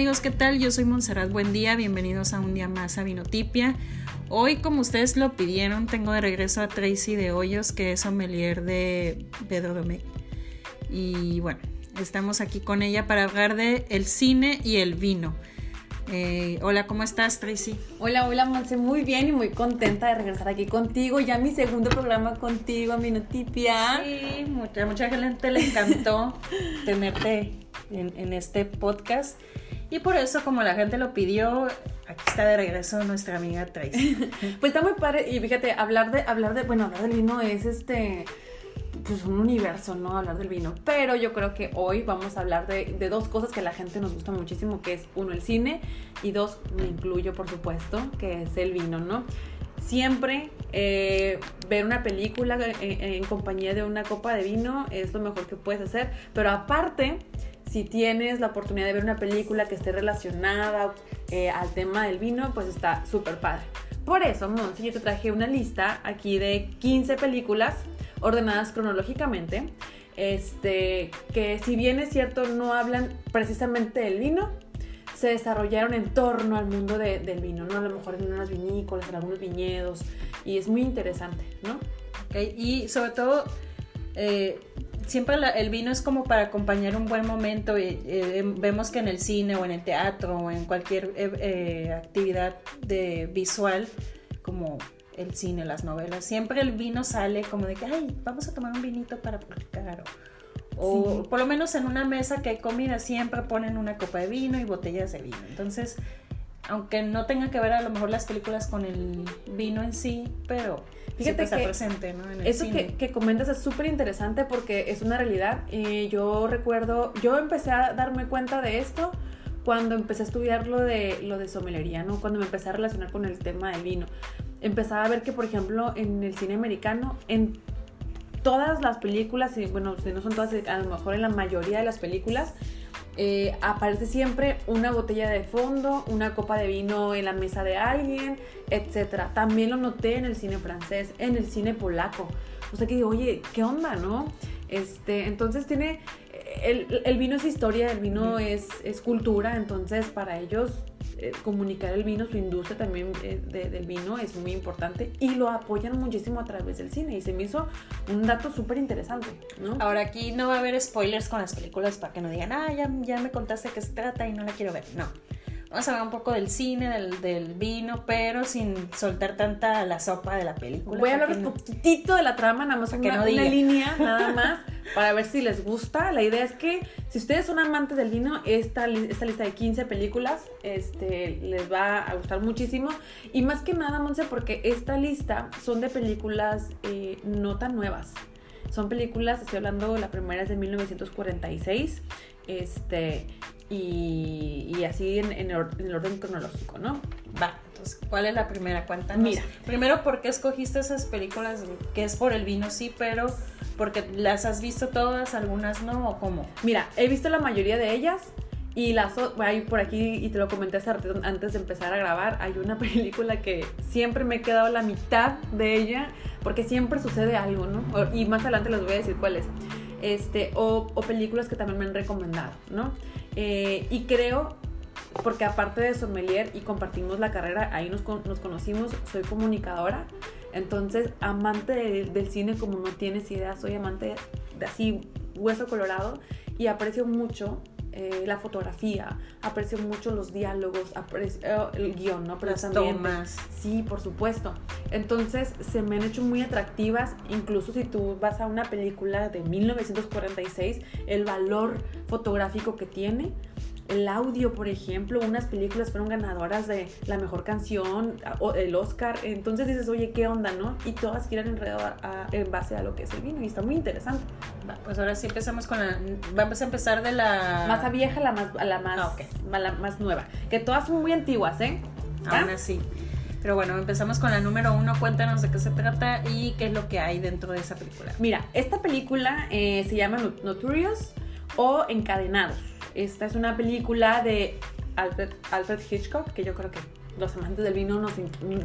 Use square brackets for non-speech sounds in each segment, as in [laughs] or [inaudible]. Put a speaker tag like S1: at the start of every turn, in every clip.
S1: amigos, ¿qué tal? Yo soy Montserrat Buen Día, bienvenidos a un día más a Vinotipia. Hoy, como ustedes lo pidieron, tengo de regreso a Tracy de Hoyos, que es sommelier de Pedro Domecq. Y bueno, estamos aquí con ella para hablar de el cine y el vino. Eh, hola, ¿cómo estás, Tracy?
S2: Hola, hola, Monse, muy bien y muy contenta de regresar aquí contigo. Ya mi segundo programa contigo, Minutipia.
S1: Sí, mucha, mucha gente le encantó [laughs] tenerte en, en, este podcast. Y por eso, como la gente lo pidió, aquí está de regreso nuestra amiga Tracy. [laughs]
S2: pues está muy padre. Y fíjate, hablar de, hablar de, bueno, hablar del vino es este pues un universo, ¿no? Hablar del vino. Pero yo creo que hoy vamos a hablar de, de, dos cosas que a la gente nos gusta muchísimo, que es uno el cine y dos, me incluyo por supuesto, que es el vino, ¿no? Siempre eh, ver una película en, en, compañía de una copa de vino es lo mejor que puedes hacer, pero aparte, si tienes la oportunidad de ver una película que esté relacionada eh, al tema del vino, pues está súper padre. Por eso, Monsi, yo te traje una lista aquí de 15 películas ordenadas cronológicamente, este, que si bien es cierto no hablan precisamente del vino, se desarrollaron en torno al mundo de, del vino, ¿no? A lo mejor en unas vinícolas, en algunos viñedos, y es muy interesante, ¿no?
S1: Y sobre todo, eh, siempre la, el vino es como para acompañar un buen momento. Y, eh, vemos que en el cine o en el teatro o en cualquier eh, actividad de visual, como el cine, las novelas, siempre el vino sale como de que, ay, vamos a tomar un vinito para platicar. O, sí. por lo menos en una mesa que hay comida, siempre ponen una copa de vino y botellas de vino. Entonces, aunque no tenga que ver a lo mejor las películas con el vino en sí, pero
S2: Fíjate
S1: está
S2: que
S1: presente, ¿no? En el
S2: eso
S1: cine.
S2: que, que, comentas es súper interesante porque es una realidad. Y yo recuerdo, yo empecé a darme cuenta de esto cuando empecé a estudiar lo de, lo de sommelería, ¿no? Cuando me empecé a relacionar con el tema del vino. Empezaba a ver que, por ejemplo, en el cine americano, en todas las películas, y bueno, si no son todas, a lo mejor en la mayoría de las películas, eh, aparece siempre una botella de fondo, una copa de vino en la mesa de alguien, etc. También lo noté en el cine francés, en el cine polaco. O sea que digo, oye, ¿qué onda, no? Este, entonces tiene, el, el vino es historia, el vino es, es, cultura, entonces para ellos eh, comunicar el vino, su industria también eh, de, del vino es muy importante y lo apoyan muchísimo a través del cine y se me hizo un dato súper interesante.
S1: Ahora aquí no va a haber spoilers con las películas para que no digan, ah, ya, ya me contaste qué se trata y no la quiero ver, no. Vamos a hablar un poco del cine, del, del, vino, pero sin soltar tanta la sopa de la película.
S2: Voy a hablar un no, poquitito de la trama, nada más una, no una línea, nada [laughs] más, para ver si les gusta. La idea es que si ustedes son amantes del vino, esta, esta lista de 15 películas este, les va a gustar muchísimo. Y más que nada, Monse, porque esta lista son de películas eh, no tan nuevas. Son películas, estoy hablando, la primera es de 1946. Este, y, y, así en, en, el, en, el, orden cronológico, ¿no?
S1: Va, entonces, ¿cuál es la primera? Cuéntanos.
S2: Mira.
S1: Primero, ¿por qué escogiste esas películas? Que es por el vino, sí, pero porque las has visto todas, algunas no, o cómo?
S2: Mira, he visto la mayoría de ellas. Y las hay por aquí, y te lo comenté hace antes de empezar a grabar, hay una [laughs] película que siempre me he quedado la mitad de ella, porque siempre sucede algo, ¿no? Y más adelante les voy a decir cuál es. Este, o, o películas que también me han recomendado, ¿no? Eh, y creo, porque aparte de sommelier y compartimos la carrera, ahí nos, conocimos, soy comunicadora, entonces amante de, del cine como no tienes idea, soy amante de así hueso colorado y aprecio mucho eh, la fotografía, aprecio mucho los diálogos, aprecio el guion, ¿no?
S1: Pero Las también, tomas.
S2: Sí, por supuesto. Entonces se me han hecho muy atractivas, incluso si tú vas a una película de 1946, el valor fotográfico que tiene. El audio, por ejemplo, unas películas fueron ganadoras de la mejor canción, el Oscar. Entonces dices, oye, ¿qué onda, no? Y todas giran enredado a, a, en base a lo que es el vino y está muy interesante.
S1: Va, pues ahora sí empezamos con la. Vamos a empezar de la.
S2: Más a vieja la más, a la más,
S1: ah, okay.
S2: a la más nueva. Que todas son muy antiguas, ¿eh?
S1: Aún así. Pero bueno, empezamos con la número uno. Cuéntanos de qué se trata y qué es lo que hay dentro de esa película.
S2: Mira, esta película eh, se llama Notorious o Encadenados. Esta es una película de Alfred, Alfred, Hitchcock, que yo creo que los amantes del vino, nos,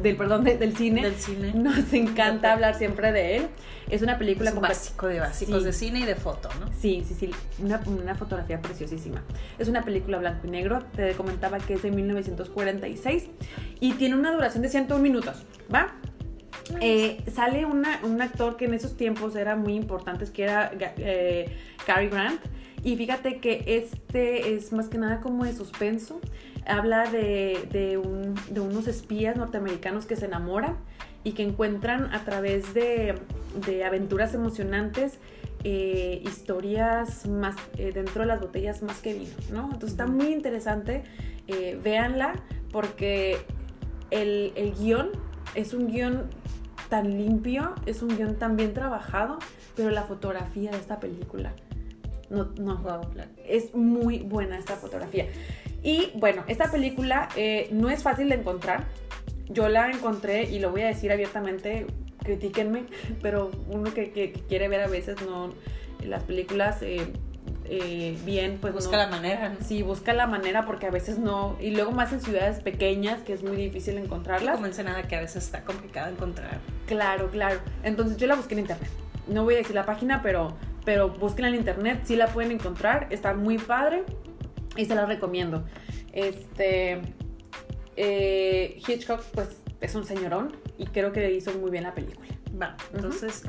S2: del, perdón, de- del cine,
S1: Del cine.
S2: nos encanta hablar siempre de él. Es una película
S1: Es un básico de básicos
S2: Sí.
S1: de cine y de foto, ¿no?
S2: Sí, sí, sí, una, una fotografía preciosísima. Es una película blanco y negro, te comentaba que es de 1946 y tiene una duración de 101 minutos, ¿va? Eh, sale una- un actor que en esos tiempos era muy importante, que era eh, Cary Grant. Y fíjate que este es más que nada como de suspenso. Habla de, de un- de unos espías norteamericanos que se enamoran y que encuentran a través de, de aventuras emocionantes eh, historias más eh, dentro de las botellas más que vino, ¿no? Entonces está muy interesante. eh, véanla porque el, el guion es un guion tan limpio, es un guion tan bien trabajado, pero la fotografía de esta película no, no,
S1: Wow,
S2: es muy buena esta fotografía. Y bueno, esta película eh, no es fácil de encontrar. Yo la encontré y lo voy a decir abiertamente, critíquenme, [laughs] pero uno que, que- que quiere ver a veces no las películas eh, eh, bien, pues
S1: Busca
S2: no-
S1: la manera. ¿no?
S2: Sí, busca la manera porque a veces no. Y luego más en ciudades pequeñas que es muy difícil encontrarlas.
S1: Como nada que a veces está complicado encontrar.
S2: Claro, claro. Entonces yo la busqué en internet. No voy a decir la página, pero, pero búsquenla en internet. Sí la pueden encontrar. Está muy padre. Y se la recomiendo. Este. eh, Hitchcock, pues, es un señorón. Y creo que hizo muy bien la película.
S1: Va, entonces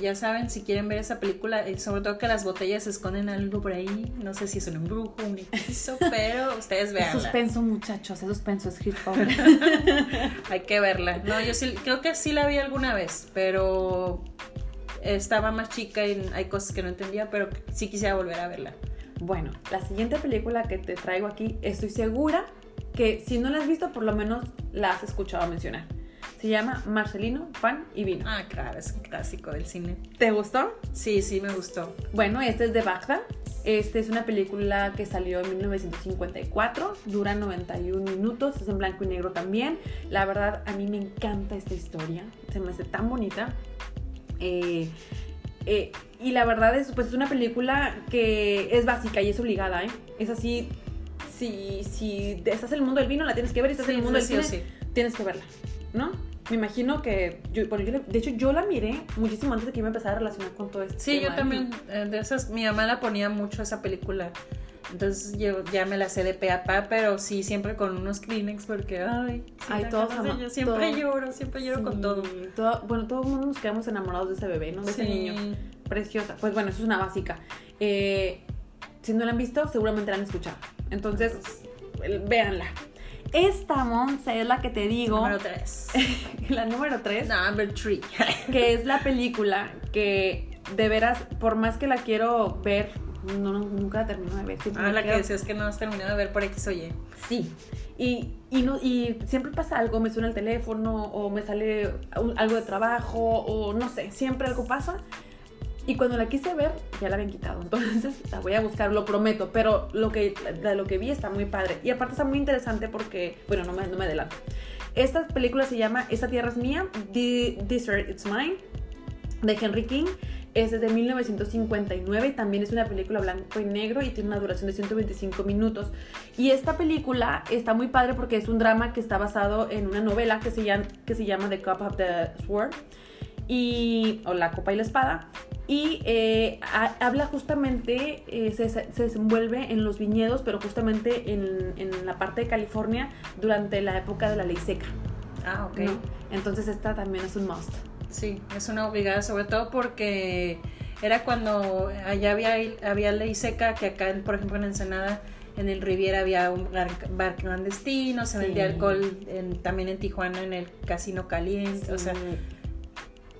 S1: ya saben, si quieren ver esa película, y sobre todo que las botellas esconden algo por ahí, no sé si es un embrujo, un hechizo, [laughs] pero ustedes
S2: Es
S1: veanla.
S2: suspenso, muchachos. Es suspenso, es Hitchcock. [laughs]
S1: Hay que verla. No, yo sí, creo que sí la vi alguna vez, pero estaba más chica y hay cosas que no entendía, pero sí quisiera volver a verla.
S2: Bueno, la siguiente película que te traigo aquí, estoy segura que si no la has visto, por lo menos la has escuchado mencionar. Se llama Marcelino, Pan y Vino.
S1: Ah, claro, es un clásico del cine.
S2: ¿Te gustó?
S1: Sí, sí, me gustó.
S2: Bueno, este es de Bagdad. Este es una película que salió en 1954, dura 91 minutos, es en blanco y negro también. La verdad, a mí me encanta esta historia, se me hace tan bonita. Eh, eh, y la verdad es, pues, es una película que es básica y es obligada, ¿eh? Es así, si, si estás en el mundo del vino, la tienes que ver, y estás en el mundo del
S1: sí
S2: cine,
S1: sí.
S2: tienes que verla, ¿no? Me imagino que, yo, bueno, yo de hecho yo la miré muchísimo antes de que yo me empezara a relacionar con todo esto.
S1: Sí, yo también, eh, de esas, mi mamá la ponía mucho esa película. Entonces yo ya me la sé de pe a pa, pero sí, siempre con unos Kleenex porque, ay,
S2: ama-
S1: ella, siempre
S2: todo-
S1: lloro, siempre lloro con todo.
S2: todo- Bueno, todo el mundo nos quedamos enamorados de ese bebé, ¿no? De ese niño. Preciosa. Pues bueno, eso es una básica. Eh, si no la han visto, seguramente la han escuchado. Entonces, véanla. Esta, Monse, es la que te digo.
S1: Número 3. [laughs]
S2: la número 3.
S1: Number 3.
S2: que es la película que de veras, por más que la quiero ver, no, no, nunca la termino de ver.
S1: Ah, la que
S2: quedo-
S1: decías que no has terminado de ver por X o Y.
S2: Sí. Y, y, no, y siempre pasa algo, me suena el teléfono o me sale un- algo de trabajo o no sé, siempre algo pasa. Y cuando la quise ver, ya la habían quitado. [laughs] Entonces la voy a buscar, lo prometo. Pero lo que, de lo que vi está muy padre. Y aparte está muy interesante porque, bueno, no me, no me adelanto. Esta película se llama Esta tierra es mía, The, Earth It's Mine, de Henry King. Es desde 1959 y también es una película blanco y negro y tiene una duración de 125 minutos. Y esta película está muy padre porque es un drama que está basado en una novela que se llama, que se llama The Cup of the Sword y, o La Copa y la Espada. Y eh, ha- habla justamente, eh, se, se desenvuelve en los viñedos, pero justamente en, en la parte de California durante la época de la ley seca.
S1: Ah, ok.
S2: ¿no? Entonces esta también es un must.
S1: Sí, es una obligada, sobre todo porque era cuando allá había, había ley seca, que acá, por ejemplo, en Ensenada, en el Riviera había un bar, clandestino, se
S2: Sí.
S1: vendía alcohol en- también en Tijuana, en el Casino Caliente, o sea,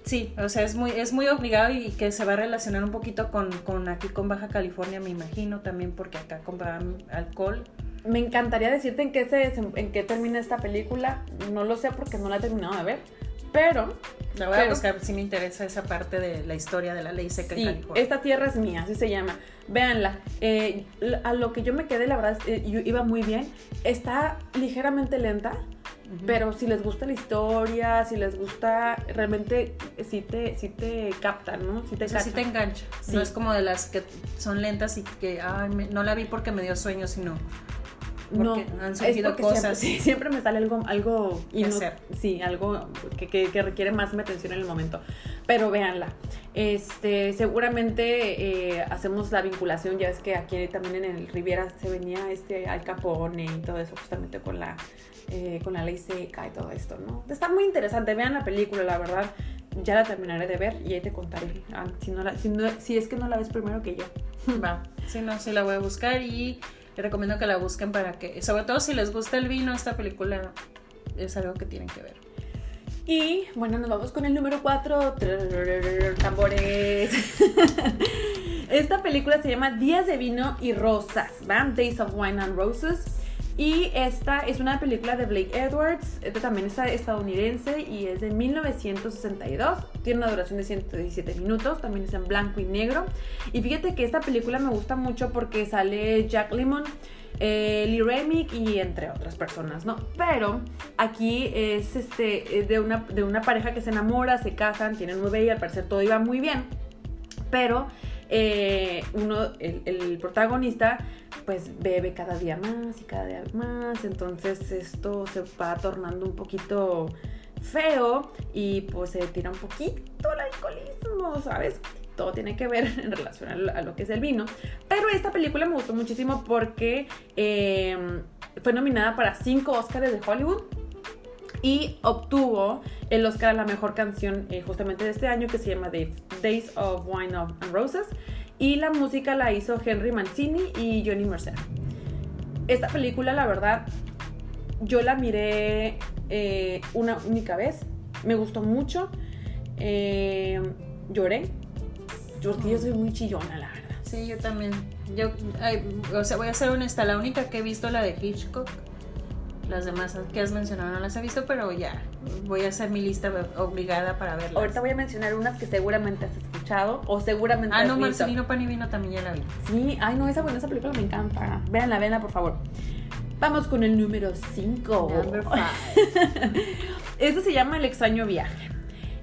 S1: sí, o sea, es muy, es muy obligado y que se va a relacionar un poquito con, con aquí con Baja California, me imagino, también porque acá compraban alcohol.
S2: Me encantaría decirte en qué, se, en qué termina esta película. No lo sé porque no la he terminado de ver. Pero
S1: La voy a buscar si me interesa esa parte de la historia de la ley seca en
S2: Sí,
S1: California.
S2: esta tierra es mía, así se llama. Véanla. Eh, a lo que yo me quedé, la verdad, eh, yo iba muy bien. Está ligeramente lenta, pero si les gusta la historia, si les gusta, realmente eh, sí te, sí te captan, ¿no? Sí te
S1: O sea, sí te engancha.
S2: Sí.
S1: No es como de las que son lentas y que ay, me- no la vi porque me dio sueño, sino
S2: No,
S1: han
S2: es
S1: surgido
S2: porque
S1: cosas.
S2: Siempre, [laughs] sí, siempre me sale algo, algo
S1: Que hacer.
S2: sí, algo que, que- que requiere más mi atención en el momento. Pero véanla. Este, seguramente eh, hacemos la vinculación. Ya ves que aquí también en el Riviera se venía este Al Capone y todo eso, justamente con la, eh, con la ley seca y todo esto, ¿no? Está muy interesante. Vean la película, la verdad. Ya la terminaré de ver y ahí te contaré. ah, si, no la- si, no- si es que no la ves primero que yo.
S1: Va. [laughs] Sí, no, sí la voy a buscar y recomiendo que la busquen para que, sobre todo si les gusta el vino, esta película es algo que tienen que ver.
S2: Y bueno, nos vamos con el número 4. Tambores. Esta película se llama Días de Vino y Rosas, ¿va? Days of Wine and Roses. Y esta es una película de Blake Edwards. Este también es estadounidense y es de 1962. Tiene una duración de 117 minutos. También es en blanco y negro. Y fíjate que esta película me gusta mucho porque sale Jack Lemmon eh, Lee Remick y entre otras personas, ¿no? Pero aquí es este es de una, de una pareja que se enamora, se casan, tienen un bebé y al parecer todo iba muy bien. Pero eh, uno, el, protagonista, pues bebe cada día más y cada día más. Entonces esto se va tornando un poquito feo y pues se tira un poquito el alcoholismo, ¿sabes? Todo tiene que ver [laughs] en relación a lo, que es el vino. Pero esta película me gustó muchísimo porque eh, fue nominada para cinco Oscars de Hollywood y obtuvo el Oscar a la mejor canción eh, justamente de este año que se llama Days of Wine and Roses y la música la hizo Henry Mancini y Johnny Mercer. Esta película la verdad yo la miré eh, una única vez, me gustó mucho, eh, lloré, porque yo soy muy chillona la verdad.
S1: Sí, yo también. Yo, o sea, voy a ser honesta, la única que he visto la de Hitchcock. Las demás que has mencionado no las he visto, pero ya voy a hacer mi lista obligada para verlas.
S2: Ahorita voy a mencionar unas que seguramente has escuchado o seguramente
S1: Ah,
S2: has
S1: no,
S2: visto.
S1: Marcelino Pan y Vino también ya la vi.
S2: Sí, ay no, esa, bueno, esa película me encanta. Véanla, véanla, por favor. Vamos con el número 5.
S1: Number five. [laughs]
S2: Este se llama El extraño viaje.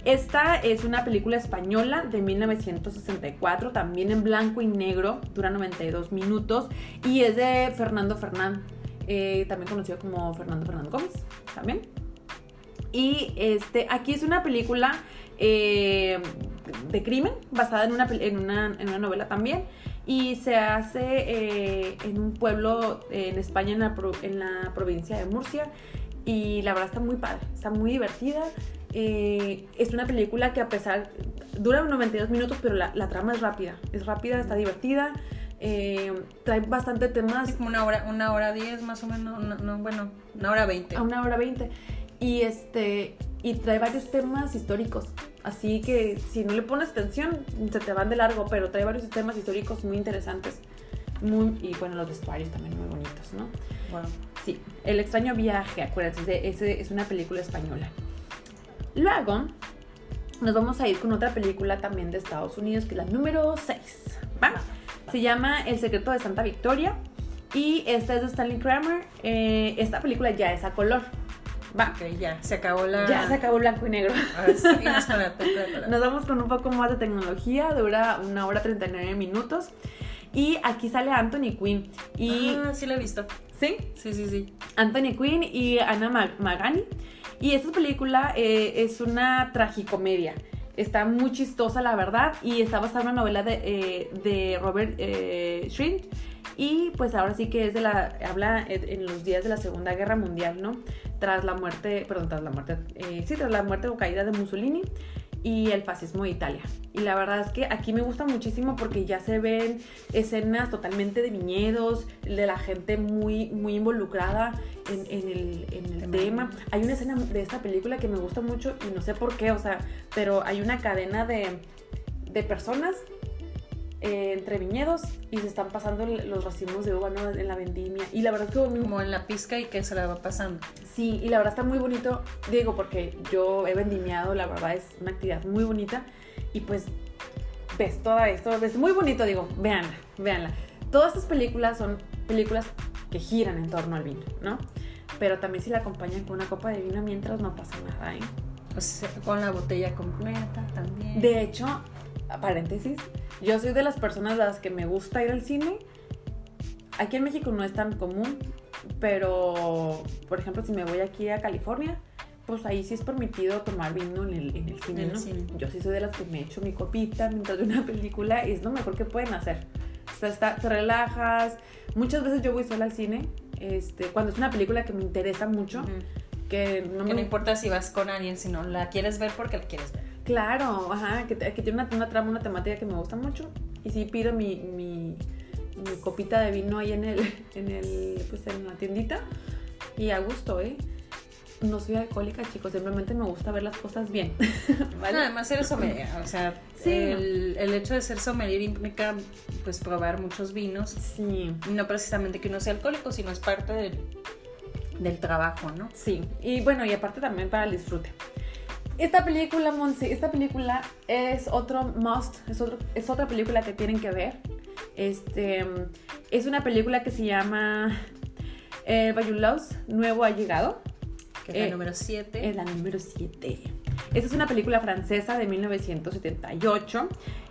S2: Esta es una película española de 1964, también en blanco y negro, dura 92 minutos y es de Fernando Fernán, eh, también conocido como Fernando Fernando Gómez, también. Y este, aquí es una película eh, de crimen basada en una, en, una, en una novela también. Y se hace eh, en un pueblo eh, en España, en la, en la provincia de Murcia. Y la verdad está muy padre, está muy divertida. Eh, es una película que a pesar, dura 92 minutos, pero la, la trama es rápida. Es rápida, está divertida. Eh, trae bastante temas
S1: Así como una hora, una hora diez más o menos, no, no, bueno, una hora veinte.
S2: a una hora veinte. Y este. Y trae varios temas históricos. Así que si no le pones atención, se te van de largo, pero trae varios temas históricos muy interesantes. Muy, y bueno, los vestuarios también muy bonitos, ¿no?
S1: Bueno,
S2: Sí, El extraño viaje, acuérdense, ese es una película española. Luego, nos vamos a ir con otra película también de Estados Unidos, que es la número 6. ¿va? Se llama El secreto de Santa Victoria. Y esta es de Stanley Kramer. Eh, esta película ya es a color. Va.
S1: ok, ya, se acabó la...
S2: Ya se acabó blanco y negro.
S1: Sí, con la. [laughs]
S2: Nos vamos con un poco más de tecnología, dura una hora 39 minutos. Y aquí sale Anthony Quinn. Y.
S1: Ah, sí la he visto.
S2: ¿Sí?
S1: Sí, sí, sí.
S2: Anthony Quinn y Anna Mag- Magani. Y esta película eh, es una tragicomedia. Está muy chistosa, la verdad, y está basada en una novela de, eh, de Robert eh. Y pues ahora sí que es de la. habla en en los días de la Segunda Guerra Mundial, ¿no? Tras la muerte, perdón, tras la muerte, eh, sí, tras la muerte o caída de Mussolini y el fascismo de Italia. Y la verdad es que aquí me gusta muchísimo porque ya se ven escenas totalmente de viñedos, de la gente muy, muy involucrada en, en el, en el
S1: Tema.
S2: Hay una escena de esta película que me gusta mucho y no sé por qué, o sea, pero hay una cadena de, de personas eh, entre viñedos y se están pasando los racimos de uva ¿no? en la vendimia. Y la verdad es que
S1: Como en la pizca y que se la va pasando.
S2: Sí, y la verdad está muy bonito, digo, porque yo he vendimiado, la verdad es una actividad muy bonita y pues ves todo esto, es muy bonito, digo, véanla, véanla. Todas estas películas son películas que giran en torno al vino, ¿no? Pero también si la acompañan con una copa de vino mientras no pasa nada, ¿eh?
S1: O sea, con la botella completa también.
S2: De hecho, paréntesis, yo soy de las personas a las que me gusta ir al cine. Aquí en México no es tan común, pero, por ejemplo, si me voy aquí a California, pues ahí sí es permitido tomar vino en el, en el cine,
S1: En el
S2: ¿no?
S1: cine.
S2: Yo sí soy de las que me echo mi copita mientras veo una película y es lo mejor que pueden hacer. O sea, está- te relajas. Muchas veces yo voy sola al cine, este, cuando es una película que me interesa mucho,
S1: Ujú.
S2: que no
S1: Que
S2: me
S1: no importa si vas con alguien, sino la quieres ver porque la quieres ver.
S2: Claro, ajá, que, tiene una, una trama, una temática que me gusta mucho. Y sí pido mi, mi, mi copita de vino ahí en el, [laughs] en el, pues en la tiendita. Y a gusto, ¿eh? No soy alcohólica, chicos, simplemente me gusta ver las cosas bien. [laughs] ¿Vale?
S1: Además eres sommelier, o sea,
S2: Sí.
S1: el, el hecho de ser sommelier implica pues probar muchos vinos.
S2: Sí,
S1: no precisamente que uno sea alcohólico, sino es parte del, del trabajo, ¿no?
S2: sí. Y bueno, y aparte también para el disfrute. Esta película, Monse, esta película es otro must, es, otro, es otra película que tienen que ver. Este, es una película que se llama eh, Bayoulos, Nuevo ha llegado.
S1: Que es la
S2: Eh,
S1: número 7.
S2: Es la número 7. Esta es una película francesa de 1978.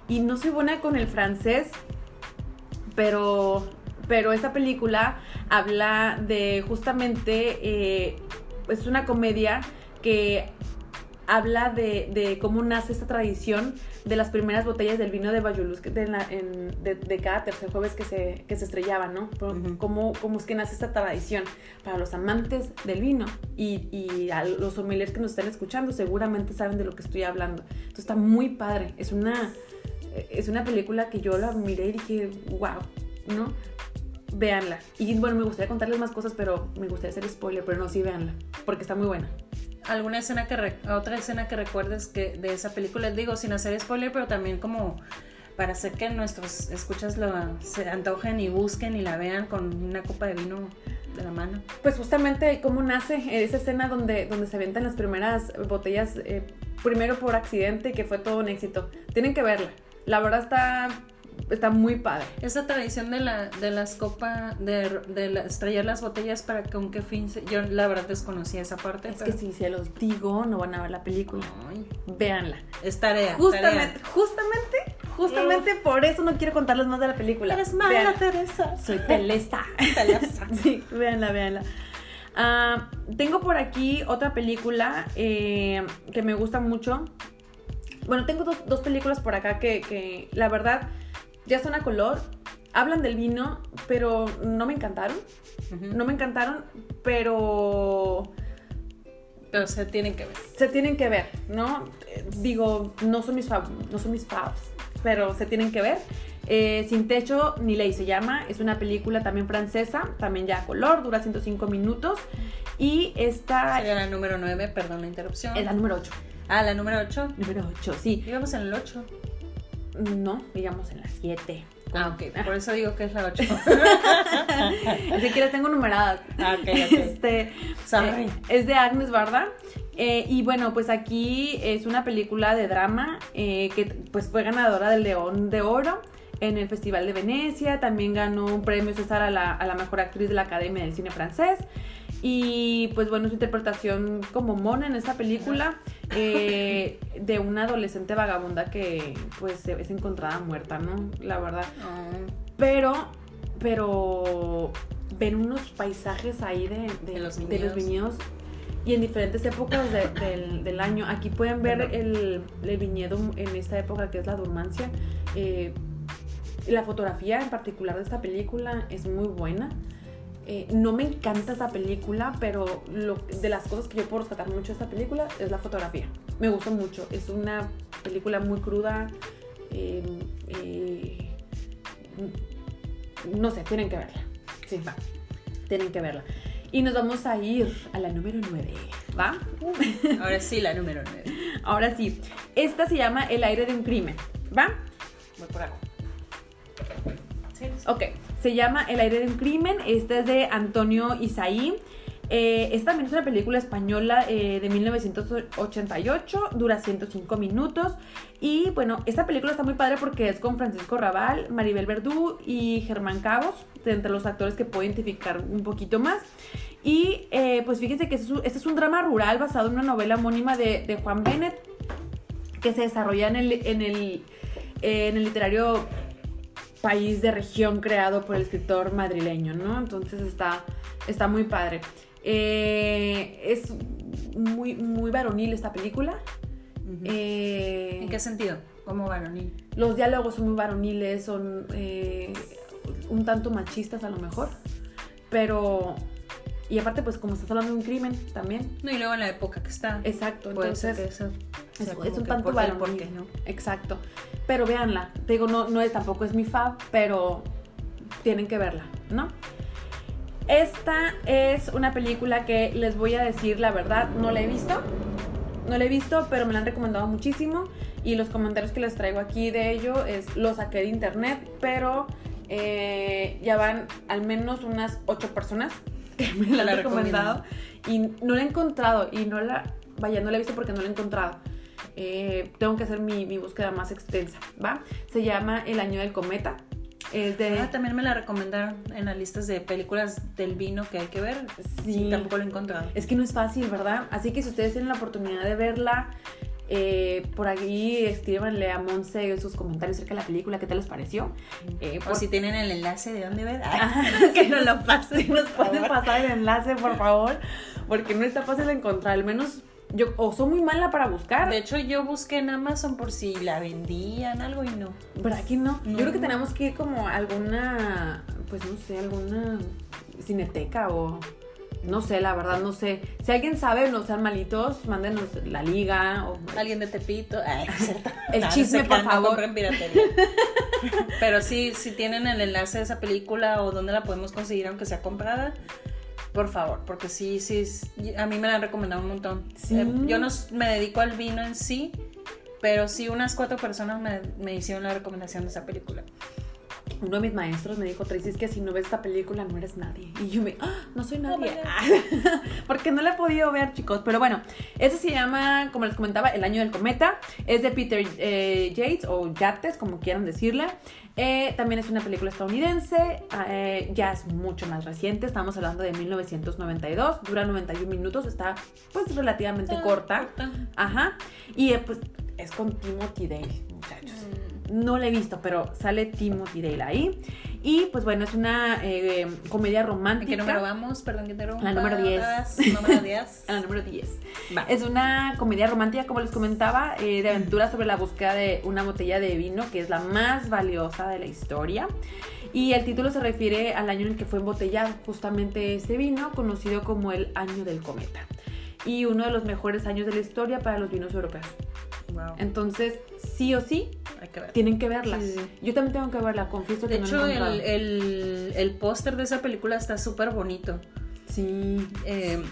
S2: Y no soy buena con el francés, pero, pero esta película habla de justamente, eh, es una comedia que habla de, de cómo nace esta tradición de las primeras botellas del vino de Bayulus de, la- en- de- de cada tercer jueves que se, que se estrellaban, ¿no? Por-
S1: Ujú.
S2: cómo, cómo es que nace esta tradición para los amantes del vino y, y a los sommeliers que nos están escuchando seguramente saben de lo que estoy hablando. Entonces está muy padre. Es una, es una película que yo la miré y dije, wow, ¿no? Véanla. Y bueno, me gustaría contarles más cosas, pero me gustaría hacer spoiler, pero no, sí, véanla, porque está muy buena.
S1: ¿Alguna escena que re- otra escena que recuerdes que de esa película? Digo, sin hacer spoiler, pero también como para hacer que nuestros escuchas lo, se antojen y busquen y la vean con una copa de vino de la mano.
S2: Pues justamente cómo nace esa escena donde, donde se aventan las primeras botellas, eh, primero por accidente, que fue todo un éxito. Tienen que verla. La verdad está, está muy padre.
S1: Esa tradición de, la, de las copas, de, de la- estrellar las botellas para con qué fin, se- yo la verdad desconocía esa parte.
S2: Es
S1: pero-
S2: que si se los digo, no van a ver la película.
S1: Ay,
S2: Véanla.
S1: es tarea.
S2: Justamente, justamente, justamente por eso no quiero contarles más de la película.
S1: Eres mala,
S2: Véanla.
S1: Teresa.
S2: Soy Telesa. [laughs]
S1: Telesa. [laughs]
S2: sí, véanla, véanla. Ah, tengo por aquí otra película eh, que me gusta mucho. Bueno, tengo dos, dos películas por acá que, que la verdad ya son a color. Hablan del vino, pero no me encantaron. No me encantaron, pero
S1: Pero se tienen que ver.
S2: se tienen que ver, ¿no? Digo, no son mis fav- no son mis favs, pero se tienen que ver. Eh, Sin techo ni ley se llama, es una película también francesa, también ya a color, dura 105 minutos y esta
S1: Sería la número 9, perdón la interrupción.
S2: es la número 8.
S1: Ah, la número 8.
S2: Número 8, sí.
S1: Íbamos en el 8.
S2: No, digamos en la 7.
S1: Ah, ok. Por eso digo que es la 8.
S2: Así que las tengo numeradas.
S1: ah, ok, ok.
S2: Este,
S1: Sorry.
S2: eh, es de Agnes Barda. Eh, y bueno, pues aquí es una película de drama eh, que pues fue ganadora del León de Oro en el Festival de Venecia. También ganó un premio César a la, a la mejor actriz de la Academia del Cine Francés. Y pues bueno, su interpretación como Mona en esta película eh, de una adolescente vagabunda que pues es encontrada muerta, ¿no? La verdad.
S1: Oh,
S2: Pero, pero ven unos paisajes ahí de, de-
S1: De los
S2: de
S1: viñedos.
S2: viñedos y en diferentes épocas de- del, del año. Aquí pueden ver el, el viñedo en esta época que es la Durmancia. Eh, la fotografía en particular de esta película es muy buena. Eh, no me encanta esta película, pero lo, de las cosas que yo puedo rescatar mucho de esta película es la fotografía. Me gusta mucho. Es una película muy cruda. eh, eh, no sé, tienen que verla. Sí, va. Tienen que verla. Y nos vamos a ir a la número 9, ¿va?
S1: Ahora sí, la número 9. [laughs]
S2: Ahora sí. Esta se llama El aire de un crimen, ¿va?
S1: Voy por sí.
S2: Ok, se llama El aire de un crimen. Esta es de Antonio Isaí. Eh, esta también es una película española eh, de 1988, dura 105 minutos. Y bueno, esta película está muy padre porque es con Francisco Raval, Maribel Verdú y Germán Cabos, entre los actores que puedo identificar un poquito más. Y eh, pues fíjense que este es, un, este es un drama rural basado en una novela homónima de, de Juan Bennett que se desarrolla en el, en el, en el literario país de región creado por el escritor madrileño, ¿no? Entonces está, está muy padre. Eh, es muy, muy varonil esta película. Eh,
S1: ¿En qué sentido? ¿Cómo varonil?
S2: Los diálogos son muy varoniles, son eh, un tanto machistas a lo mejor, pero... Y aparte, pues como estás hablando de un crimen también.
S1: No, y luego en la época que está.
S2: Exacto, entonces...
S1: que eso
S2: Es,
S1: sea
S2: es un tanto
S1: por el
S2: varonil.
S1: porqué, ¿no?
S2: Exacto. Pero véanla. Te digo, no, no es, tampoco es mi fab, pero tienen que verla, ¿no? Esta es una película que les voy a decir la verdad, no la he visto. No la he visto, pero me la han recomendado muchísimo. Y los comentarios que les traigo aquí de ello es lo saqué de internet, pero eh, ya van al menos unas ocho personas [laughs] que me la han
S1: La
S2: recomendado. Y no la he encontrado. Y no la. Vaya, no la he visto porque no la he encontrado. Eh, tengo que hacer mi, mi búsqueda más extensa, ¿va? Se llama El Año del Cometa. Es de.
S1: Ah, también me la recomendaron en las listas de películas del vino que hay que ver.
S2: Sí.
S1: tampoco lo he encontrado.
S2: Es que no es fácil, ¿verdad? Así que si ustedes tienen la oportunidad de verla, eh, por aquí escríbanle a Monse sus comentarios acerca de la película, qué tal les pareció. Eh,
S1: O
S2: por-
S1: si tienen el enlace de dónde ver, [laughs] [laughs] que no lo pasen.
S2: nos pueden pasar el enlace, por [laughs] favor, porque no está fácil de encontrar. Al menos yo, o soy muy mala para buscar,
S1: De hecho, yo busqué en Amazon por si la vendían algo y no.
S2: pero aquí no.
S1: No.
S2: Yo creo que tenemos que ir como a alguna, pues no sé, alguna cineteca o. No sé, la verdad, no sé. Si alguien sabe, no sean malitos, mándenos la liga o
S1: Alguien de Tepito. Ay. [laughs]
S2: El
S1: No, no
S2: chisme, por favor. [laughs]
S1: Pero sí, si tienen el enlace de esa película o dónde la podemos conseguir, aunque sea comprada, por favor, porque sí, sí, a mí me la han recomendado un montón.
S2: Sí.
S1: Eh, yo no me dedico al vino en sí, pero sí unas cuatro personas me, me hicieron la recomendación de esa película.
S2: Uno de mis maestros me dijo, Tracy, es que si no ves esta película no eres nadie. Y yo me, "Ah, no soy nadie. [laughs] Porque no la he podido ver, chicos. Pero bueno, ese se llama, como les comentaba, El Año del Cometa. Es de Peter eh, Yates o Yates, como quieran decirle. Eh, también es una película estadounidense. eh, ya es mucho más reciente. Estamos hablando de 1992. Dura 91 minutos. Está pues relativamente
S1: Ah,
S2: corta. Ajá. Y eh, pues es con Timothy Dale, muchachos. No la he visto, pero sale Timothy Dale ahí. Y pues bueno, es una eh, comedia
S1: ¿En
S2: romántica.
S1: qué número vamos? Perdón que te
S2: La número 10.
S1: Número 10.
S2: A la número 10.
S1: Va.
S2: Es una comedia romántica, como les comentaba, eh, de aventura sobre la búsqueda de una botella de vino que es la más valiosa de la historia. Y el título se refiere al año en el que fue embotellado justamente este vino, conocido como el Año del Cometa. Y uno de los mejores años de la historia para los vinos europeos.
S1: Wow.
S2: Entonces, sí o sí,
S1: Hay que ver.
S2: tienen que verla.
S1: Sí, sí, sí.
S2: Yo también tengo que verla, confieso
S1: De
S2: que no
S1: hecho,
S2: la encontrado.
S1: el, el, el póster de esa película está súper bonito.
S2: Sí.
S1: Eh,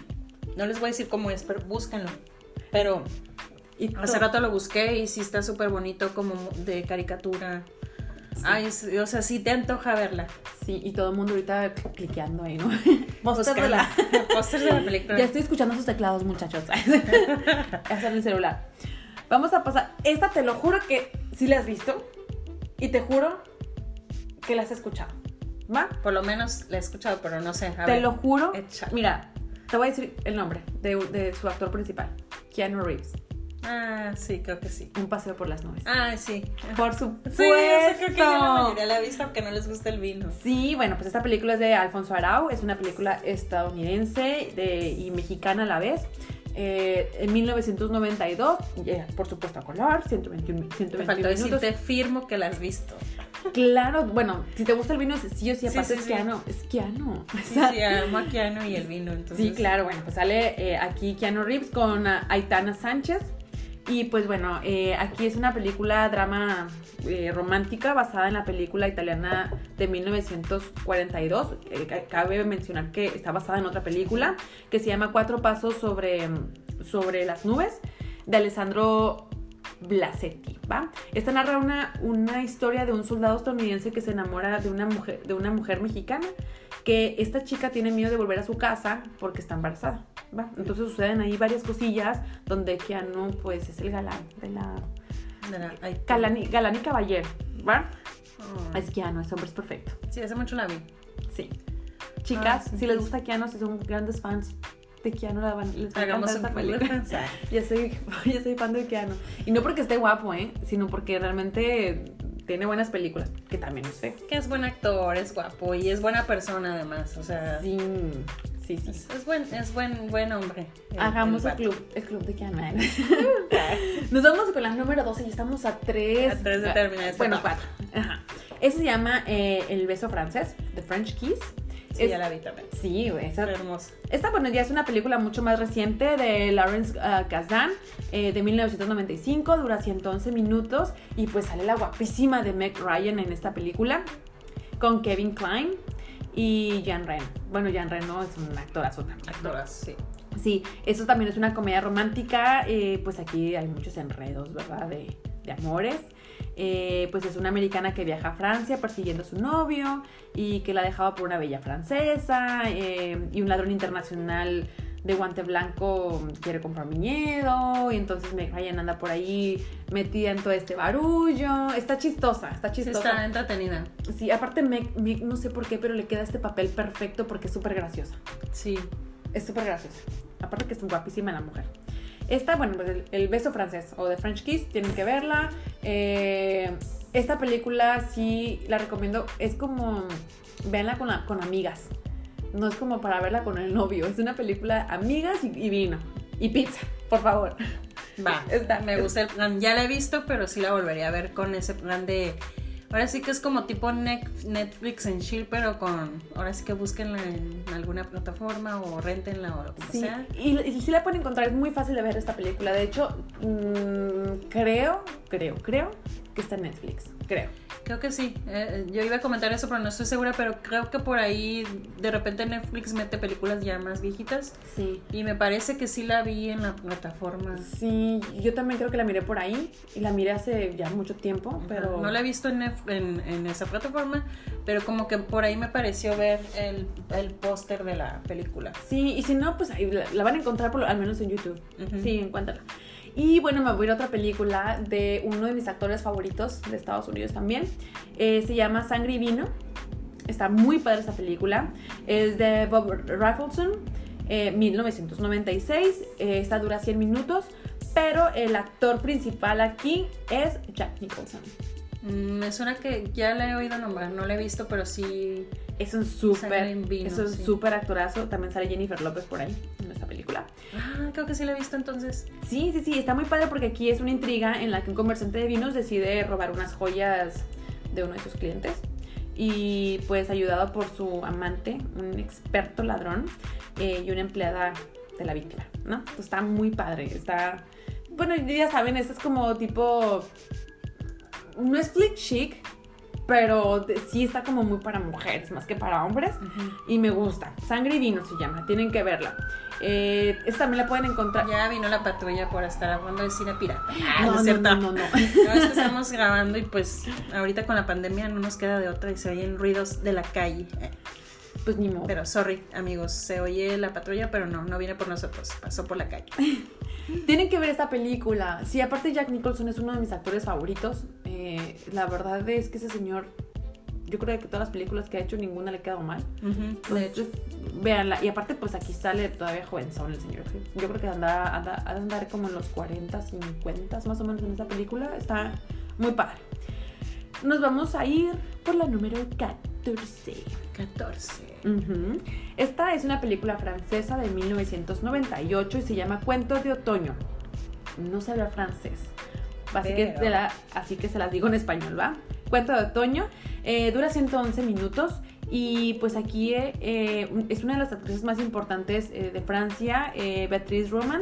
S1: no les voy a decir cómo es, pero búsquenlo. Pero
S2: Y
S1: hace
S2: to-
S1: rato lo busqué y sí está súper bonito, como de caricatura. Ay, es- o sea, sí te antoja verla.
S2: Sí, y todo el mundo ahorita cliqueando ahí, ¿no? [laughs] Póster de la-
S1: Póster de la película. [laughs]
S2: Ya estoy escuchando sus teclados, muchachos. [laughs] Hacer el celular. Vamos a pasar. Esta te lo juro que sí la has visto. Y te juro que la has escuchado. ¿Va?
S1: Por lo menos la he escuchado, pero no sé. A
S2: te
S1: ver.
S2: lo juro. Mira, te voy a decir el nombre de, de su actor principal. Keanu Reeves.
S1: Ah, sí, creo que sí.
S2: Un paseo por las nubes.
S1: Ah, sí.
S2: Por supuesto.
S1: Sí, esa creo que ya la mayoría la ha visto, aunque no les gusta el vino.
S2: Sí, bueno, pues esta película es de Alfonso Arau, es una película estadounidense de- y mexicana a la vez. Eh, en 1992, eh, por supuesto a color, 121,
S1: Te
S2: 121
S1: faltó decir,
S2: minutos.
S1: te firmo que la has visto.
S2: Claro, bueno, si te gusta el vino, sí o sí, aparte
S1: sí,
S2: es
S1: sí.
S2: Keanu, es Keanu. O
S1: Sí,
S2: sea,
S1: sí, amo a Keanu y el vino, entonces.
S2: Sí, claro, bueno, pues sale eh, aquí Keanu Reeves con ah, Aitana Sánchez. Y pues bueno, eh, aquí es una película drama eh, romántica basada en la película italiana de 1942. Eh, ca- cabe mencionar que está basada en otra película que se llama Cuatro Pasos sobre, sobre las Nubes de Alessandro Blasetti, ¿va? Esta narra una, una historia de un soldado estadounidense que se enamora de una mujer, de una mujer mexicana que esta chica tiene miedo de volver a su casa porque está embarazada, ¿va? Entonces suceden ahí varias cosillas donde Keanu pues es el galán de la...
S1: De la- ay,
S2: Galán y, galán y caballero, ¿va?
S1: oh.
S2: Es Keanu, ese hombre es perfecto,
S1: Sí, hace mucho la vi.
S2: sí. Chicas,
S1: Ah, sí.
S2: si les gusta Keanu, si son grandes fans de Keanu, la van,
S1: Hagamos
S2: esta película. [laughs] Ya soy, [laughs] ya soy fan de Keanu. Y no porque esté guapo, ¿eh? Sino porque realmente tiene buenas películas, que también es feo.
S1: Que es buen actor, es guapo y es buena persona además, o sea...
S2: Sí, sí, sí.
S1: Es, es buen, es buen, buen hombre. el-
S2: Hagamos el, club, el club de Canman. [laughs] Nos vamos con la número 12 y estamos a 3.
S1: A tres de terminar
S2: Bueno,
S1: etapa.
S2: 4. Ajá. Ese se llama eh, El beso francés, The French Kiss.
S1: Sí,
S2: Es-
S1: ya la vi también.
S2: Sí, güey, esa,
S1: Está hermosa.
S2: Esta, bueno, ya es una película mucho más reciente de Lawrence uh, Kasdan, eh, de 1995, dura 111 minutos y pues sale la guapísima de Meg Ryan en esta película, con Kevin Klein y Jan Ren. Bueno, Jan Ren no es un actorazo también.
S1: Actoras, sí.
S2: Sí, eso también es una comedia romántica, eh, pues aquí hay muchos enredos, ¿verdad? De, de amores. Eh, pues es una americana que viaja a Francia persiguiendo a su novio y que la ha dejado por una bella francesa eh, y un ladrón internacional de guante blanco quiere comprar viñedo y entonces Meg Ryan anda por ahí metida en todo este barullo. Está chistosa, está chistosa.
S1: Está entretenida.
S2: Sí, aparte Meg, Meg, no sé por qué, pero le queda este papel perfecto porque es súper graciosa.
S1: Sí.
S2: Es súper graciosa. Aparte que es guapísima la mujer. Esta, bueno, pues el, el beso francés o The French Kiss, tienen que verla. Eh, esta película sí la recomiendo. Es como, véanla con, la- con amigas. No es como para verla con el novio. Es una película amigas y, y vino. Y pizza, por favor.
S1: Va, [laughs]
S2: Está-
S1: me gusta el plan. Ya la he visto, pero sí la volvería a ver con ese plan de. Ahora sí que es como tipo Netflix en chill, pero con. Ahora sí que búsquenla en alguna plataforma o rentenla o lo que
S2: Sí,
S1: sea.
S2: y, y sí la pueden encontrar, es muy fácil de ver esta película. De hecho, mm, creo, creo, creo que está en Netflix. Creo.
S1: Creo que sí. Eh, yo iba a comentar eso, pero no estoy segura. Pero creo que por ahí de repente Netflix mete películas ya más viejitas.
S2: Sí.
S1: Y me parece que sí la vi en la plataforma.
S2: Sí, yo también creo que la miré por ahí y la miré hace ya mucho tiempo, pero
S1: No la he visto en, Nef- en, en esa plataforma, pero como que por ahí me pareció ver el, el póster de la película.
S2: sí, y si no, pues ahí la, la van a encontrar por, lo- al menos en YouTube. Sí, encuéntrala. Y bueno, me voy a ir a otra película de uno de mis actores favoritos de Estados Unidos también. Eh, se llama Sangre y Vino. Está muy padre esta película. Es de Bob Rafelson, eh, 1996. Eh, esta dura 100 minutos. Pero el actor principal aquí es Jack Nicholson.
S1: Mm, Me suena que ya la he oído nombrar, no la he visto, pero sí.
S2: Es un súper, es un
S1: sí.
S2: súper actorazo. También sale Jennifer López por ahí en esta película.
S1: Ah, creo que sí la he visto entonces.
S2: Sí, sí, sí, está muy padre porque aquí es una intriga en la que un comerciante de vinos decide robar unas joyas de uno de sus clientes. Y pues ayudado por su amante, un experto ladrón eh, y una empleada de la víctima, ¿no? Entonces, está muy padre, está... Bueno, ya saben, esto es como tipo... No es flick chic, pero de- sí está como muy para mujeres, más que para hombres. Y me gusta. Sangre y vino se llama, tienen que verla. Eh, esta también la pueden encontrar.
S1: Ya vino la patrulla por estar hablando de cine pirata. Ah,
S2: no,
S1: es
S2: no,
S1: cierto.
S2: no, no, no.
S1: No, es que estamos grabando y pues ahorita con la pandemia no nos queda de otra y se oyen ruidos de la calle.
S2: Pues ni modo.
S1: Pero sorry, amigos, se oye la patrulla, pero no, no viene por nosotros, pasó por la calle. [laughs]
S2: Tienen que ver esta película. Sí, aparte Jack Nicholson es uno de mis actores favoritos. Eh, la verdad es que ese señor, yo creo que todas las películas que ha hecho ninguna le ha quedado mal.
S1: Hecho.
S2: Entonces, véanla. Y aparte, pues aquí sale todavía jovenzón el señor. Yo creo que anda, anda, de andar como en los 40, 50 más o menos en esta película. Está muy padre. Nos vamos a ir por la número 14.
S1: 14.
S2: Ujú. Esta es una película francesa de 1998 y se llama Cuentos de Otoño. No sé hablar francés. Así, que,
S1: Pero-
S2: te la- así que se las digo en español, ¿va? Cuento de Otoño. eh, dura 111 minutos y pues aquí eh, eh, es una de las actrices más importantes eh, de Francia, Beatrice Roman.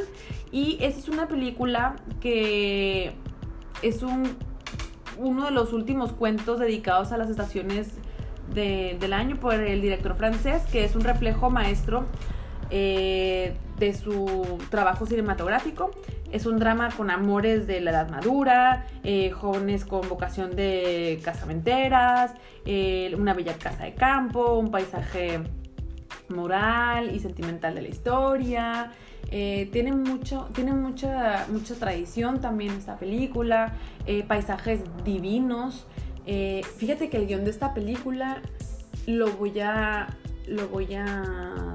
S2: Y esta es una película que es un, uno de los últimos cuentos dedicados a las estaciones de- del año por el director francés, que es un reflejo maestro eh, de su trabajo cinematográfico. Es un drama con amores de la edad madura, eh, jóvenes con vocación de casamenteras, eh, una bella casa de campo, un paisaje moral y sentimental de la historia. Eh, tiene mucho, tiene mucha, mucha tradición también esta película, paisajes divinos. Eh, fíjate que el guion de esta película lo voy a, lo voy a,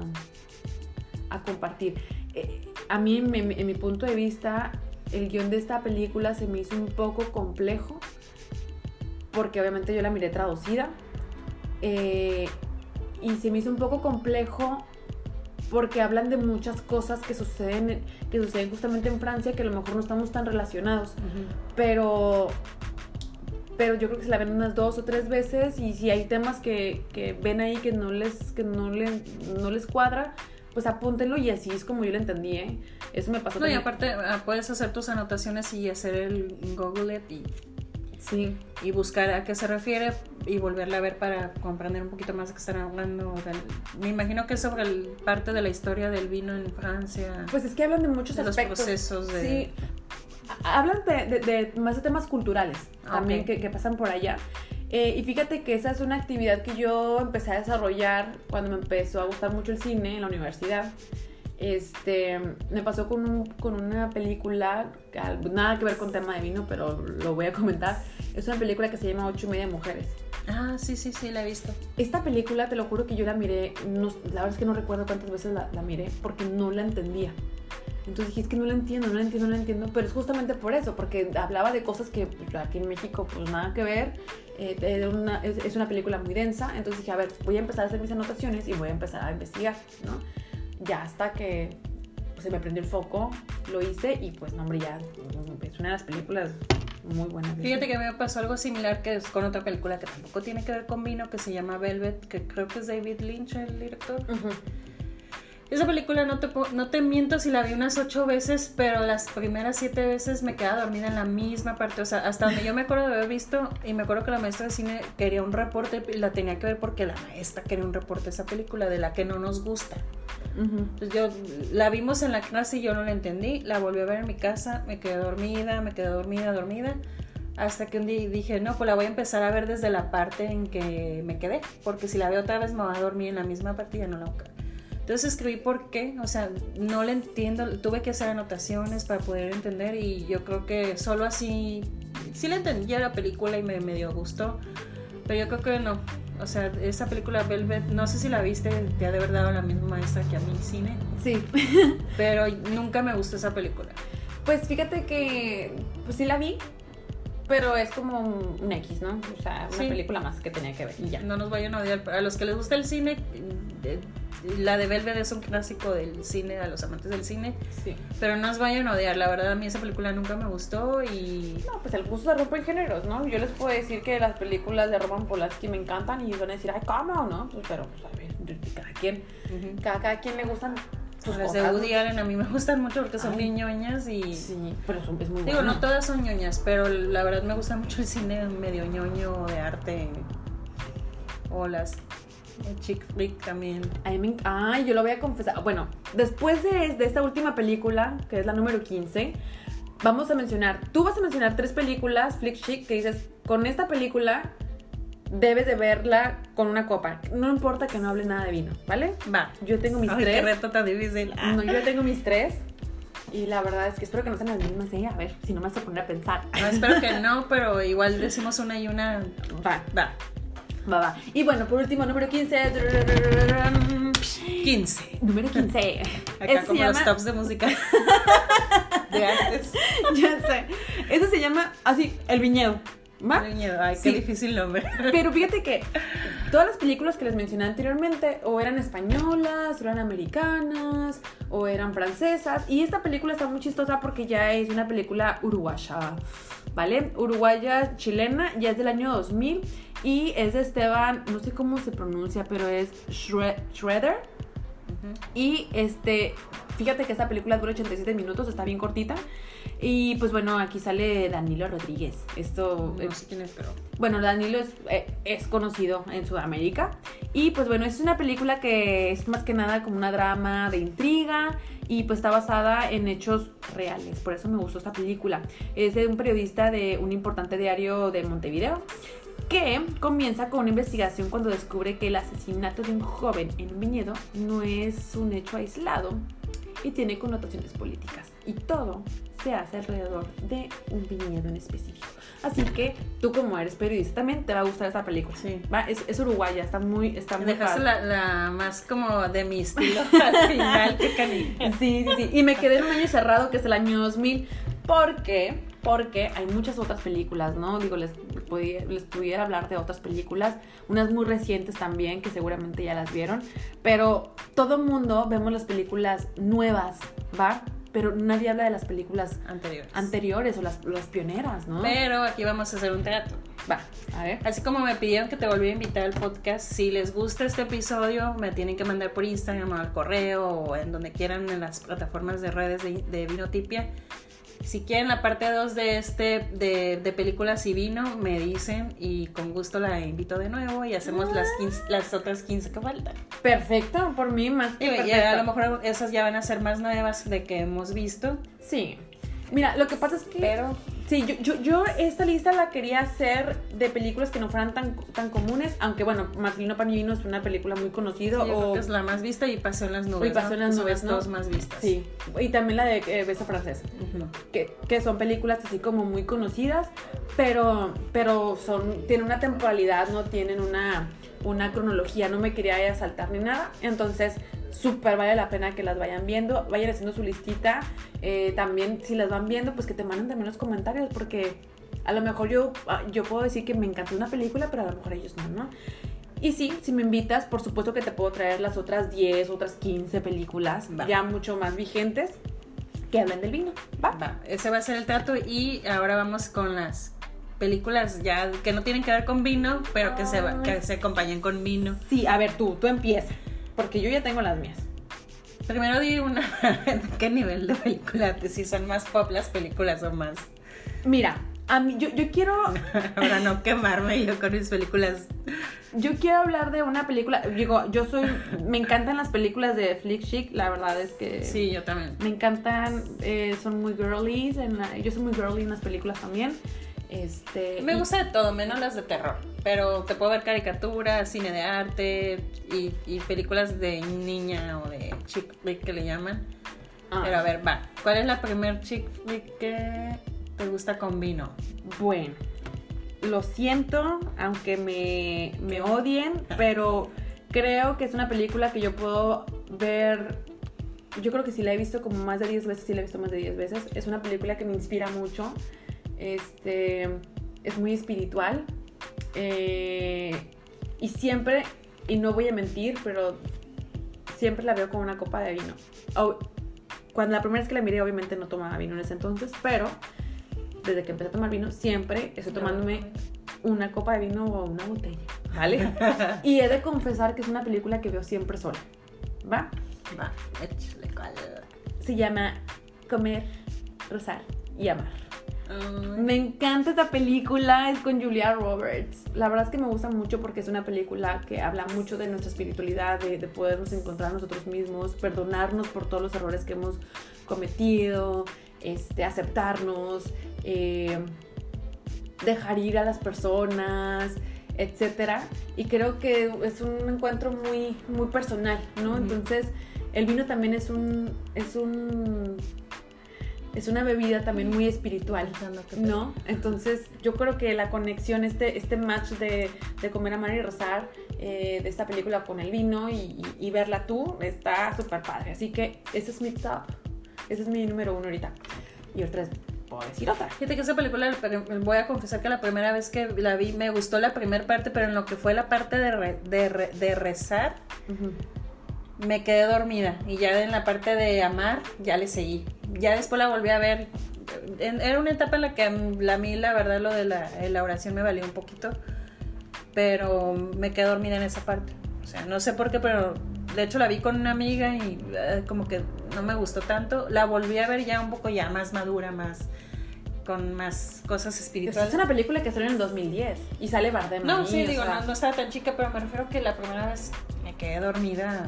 S2: a compartir. Eh, a mí, en, mi- en mi punto de vista, el guion de esta película se me hizo un poco complejo porque obviamente yo la miré traducida. Eh, y se me hizo un poco complejo porque hablan de muchas cosas que suceden, que suceden justamente en Francia que a lo mejor no estamos tan relacionados. Pero pero yo creo que se la ven unas dos o tres veces y si hay temas que, que ven ahí que no les que no, le, no les cuadra, pues apúntenlo y así es como yo lo entendí, ¿eh? Eso me pasó.
S1: No, y aparte ah, puedes hacer tus anotaciones y hacer el Google It y,
S2: sí.
S1: y buscar a qué se refiere y volverla a ver para comprender un poquito más de qué están hablando. me imagino que es sobre el, parte de la historia del vino en Francia.
S2: Pues es que hablan de muchos
S1: de
S2: aspectos.
S1: los procesos de...
S2: Sí, hablan de, de, más de temas culturales también que, que, pasan por allá. Eh, y fíjate que esa es una actividad que yo empecé a desarrollar cuando me empezó a gustar mucho el cine en la universidad. Este, me pasó con, un, con una película, nada que ver con tema de vino, pero lo voy a comentar. Es una película que se llama Ocho y media mujeres.
S1: Ah, sí, sí, sí, la he visto.
S2: Esta película, te lo juro que yo la miré, no, la verdad es que no recuerdo cuántas veces la, la miré, porque no la entendía. Entonces dije, es que no la entiendo, no la entiendo, no la entiendo, pero es justamente por eso, porque hablaba de cosas que pues, aquí en México pues nada que ver, eh, una, es, una película muy densa, entonces dije, a ver, voy a empezar a hacer mis anotaciones y voy a empezar a investigar, ¿no? Ya hasta que pues, se me prendió el foco, lo hice y pues, no, hombre, ya es una de las películas muy buenas.
S1: Fíjate que me pasó algo similar que es con otra película que tampoco tiene que ver con vino, que se llama Velvet, que creo que es David Lynch el director. Esa película no te, no te miento si la vi unas ocho veces, pero las primeras siete veces me quedaba dormida en la misma parte. O sea, hasta donde yo me acuerdo de haber visto, y me acuerdo que la maestra de cine quería un reporte y la tenía que ver porque la maestra quería un reporte de esa película de la que no nos gusta. Entonces yo la vimos en la clase y yo no la entendí, la volví a ver en mi casa, me quedé dormida, me quedé dormida, dormida. Hasta que un día dije, no, pues la voy a empezar a ver desde la parte en que me quedé, porque si la veo otra vez me va a dormir en la misma parte y ya no la voy a entonces escribí por qué, o sea, no le entiendo, tuve que hacer anotaciones para poder entender y yo creo que solo así, sí le entendía la película y me, dio gusto, pero yo creo que no, o sea, esa película Velvet, no sé si la viste, te ha de haber dado la misma maestra que a mí cine.
S2: Sí. [laughs]
S1: pero nunca me gustó esa película.
S2: Pues fíjate que, pues sí la vi, pero es como un, X, ¿no? O sea, una película más que tenía que ver y ya.
S1: No nos vayan a odiar. A los que les gusta el cine, la de Velvet es un clásico del cine, a los amantes del cine.
S2: Sí.
S1: Pero no os vayan a odiar, la verdad a mí esa película nunca me gustó y...
S2: No, pues el gusto se rompe en géneros, ¿no? Yo les puedo decir que las películas de Roman Polanski me encantan y van a decir, ay, ¿cómo? ¿No? Pues, pero, pues, a ver, cada quien, cada, quien le gustan
S1: sus las de Woody Allen a mí me gustan mucho porque son bien ñoñas y...
S2: Sí, pero son, es muy
S1: Digo, no todas son ñoñas, pero la verdad me gusta mucho el cine medio ñoño de arte o las el chick flick también.
S2: Ay, yo lo voy a confesar. Bueno, después de, de, esta última película, que es la número 15, vamos a mencionar, tú vas a mencionar tres películas, flick chick, que dices, con esta película debes de verla con una copa. No importa que no hable nada de vino, ¿vale?
S1: Va.
S2: Yo tengo mis
S1: Ay,
S2: tres.
S1: Qué reto tan difícil.
S2: No, yo tengo mis tres. Y la verdad es que espero que no sean las mismas, ¿eh? A ver, si no me vas a poner a pensar.
S1: No, espero que [laughs] no, pero igual decimos una y una.
S2: Va.
S1: Va.
S2: Va, va. Y bueno, por último, número 15.
S1: 15.
S2: Número 15.
S1: Acá como los tops de música [laughs] de antes.
S2: Ya sé. Eso se llama así, El Viñedo.
S1: Ay, qué difícil nombre. [laughs]
S2: Pero fíjate que todas las películas que les mencioné anteriormente o eran españolas, o eran americanas, o eran francesas. Y esta película está muy chistosa porque ya es una película uruguaya, ¿vale? Uruguaya chilena, ya es del año 2000 y es de Esteban, no sé cómo se pronuncia, pero es Shredder. Y este, fíjate que esta película dura 87 minutos, está bien cortita. Y pues bueno, aquí sale Danilo Rodríguez. Esto.
S1: No sé quién es, pero.
S2: Bueno, Danilo es, eh, es, conocido en Sudamérica. Y pues bueno, es una película que es más que nada como una drama de intriga. Y pues está basada en hechos reales. Por eso me gustó esta película. Es de un periodista de un importante diario de Montevideo que comienza con una investigación cuando descubre que el asesinato de un joven en un viñedo no es un hecho aislado y tiene connotaciones políticas. Y todo se hace alrededor de un viñedo en específico. Así que tú como eres periodista también te va a gustar esta película.
S1: Sí.
S2: ¿va? Es, es, uruguaya, está muy... Está muy
S1: Dejaste la, la, más como de mi [laughs] estilo al final que.
S2: Sí, sí, sí. Y me quedé en un año cerrado que es el año 2000 porque porque hay muchas otras películas, ¿no? Digo, les pudiera, les pudiera hablar de otras películas, unas muy recientes también, que seguramente ya las vieron, pero todo mundo vemos las películas nuevas, ¿va? Pero nadie habla de las películas
S1: Anteriores.
S2: anteriores o las, las pioneras, ¿no?
S1: Pero aquí vamos a hacer un trato.
S2: Va, a ver.
S1: Así como me pidieron que te volviera a invitar al podcast, si les gusta este episodio, me tienen que mandar por Instagram o al correo o en donde quieran en las plataformas de redes de, de Vinotipia. Si quieren la parte 2 de este de, de películas y vino, me dicen y con gusto la invito de nuevo y hacemos las, 15 las otras 15 que faltan.
S2: Perfecto, por mí más que
S1: Y, y a lo mejor esas ya van a ser más nuevas de que hemos visto,
S2: Sí. Mira, lo que pasa es que...
S1: pero
S2: Sí, yo, yo, yo esta lista la quería hacer de películas que no fueran tan, tan comunes, aunque bueno, Marcelino Panivino es una película muy conocida. o,
S1: es la más vista y pasó en las nubes.
S2: y pasó en las nubes, ¿no?
S1: dos más vistas.
S2: Sí, y también la de eh, Beso Francés, que, que son películas así como muy conocidas, pero, pero son, tienen una temporalidad, no tienen una, una cronología, no me quería saltar ni nada, entonces súper vale la pena que las vayan viendo, vayan haciendo su listita, eh, también si las van viendo, pues que te manden también los comentarios, porque a lo mejor yo, ah, yo puedo decir que me encantó una película, pero a lo mejor ellos no, ¿no? Y sí, si me invitas, por supuesto que te puedo traer las otras 10, otras 15 películas,
S1: Va.
S2: ya mucho más vigentes, que hablan del vino, ¿va?
S1: Va, ese va a ser el trato y ahora vamos con las películas ya que no tienen que ver con vino, pero que, se, que se acompañan con vino.
S2: Sí, a ver tú, tú empieza, porque yo ya tengo las mías.
S1: Primero di una, [laughs] ¿qué nivel de película? Si son más pop las películas o más.
S2: Mira, a mí, yo, yo quiero, [laughs]
S1: Para no quemarme yo con mis películas.
S2: yo quiero hablar de una película, digo, yo soy, me encantan las películas de Flick Chic, la verdad es que...
S1: Sí, yo también.
S2: Me encantan, eh, son muy girlies, en la- yo soy muy girly en las películas también. Este,
S1: Me gusta de todo, menos las de terror. Pero te puedo ver caricaturas, cine de arte y, y películas de niña o de chick flick que le llaman.
S2: Ah,
S1: Pero a ver, va. ¿Cuál es la primer chick flick que te gusta con vino?
S2: Bueno, lo siento, aunque me, me odien, pero creo que es una película que yo puedo ver. Yo creo que si la he visto como más de 10 veces, sí la he visto más de 10 veces. Es una película que me inspira mucho. Este, es muy espiritual. eh, y siempre, y no voy a mentir, pero siempre la veo con una copa de vino. O- cuando la primera vez que la miré, obviamente no tomaba vino en ese entonces, pero desde que empecé a tomar vino, siempre estoy tomándome una copa de vino o una botella. ¿Vale? [laughs] y he de confesar que es una película que veo siempre sola. ¿Va?
S1: Va, échale cuál.
S2: Se llama Comer, Rezar y Amar. Me encanta esta película, es con Julia Roberts. La verdad es que me gusta mucho porque es una película que habla mucho de nuestra espiritualidad, de, de podernos encontrar nosotros mismos, perdonarnos por todos los errores que hemos cometido, este, aceptarnos, eh, dejar ir a las personas, etcétera. Y creo que es un encuentro muy, muy personal, ¿no? Entonces, el vino también es un, es un, es una bebida también muy espiritual. ¿No? Entonces yo creo que la conexión, este, este match de, de comer, amar y rezar eh, de esta película con el vino y, y- y verla tú está súper padre. Así que ese es mi top. Ese es mi número uno ahorita. Y otra es, puedo decir otra.
S1: Fíjate que esa película, voy a confesar que la primera vez que la vi me gustó la primera parte, pero en lo que fue la parte de, re- de, re- de rezar. Me quedé dormida. Y ya en la parte de amar, ya le seguí. Ya después la volví a ver. En- Era una etapa en la que a mí- a mí, la verdad, lo de la, la oración me valió un poquito. Pero me quedé dormida en esa parte. O sea, no sé por qué, pero de hecho la vi con una amiga y eh, como que no me gustó tanto. La volví a ver ya un poco ya más madura, más con más cosas espirituales.
S2: es una película que salió en el 2010 y sale Bardem.
S1: No,
S2: ahí,
S1: sí, digo,
S2: sea,
S1: no, no estaba tan chica, pero me refiero que la primera vez me quedé dormida.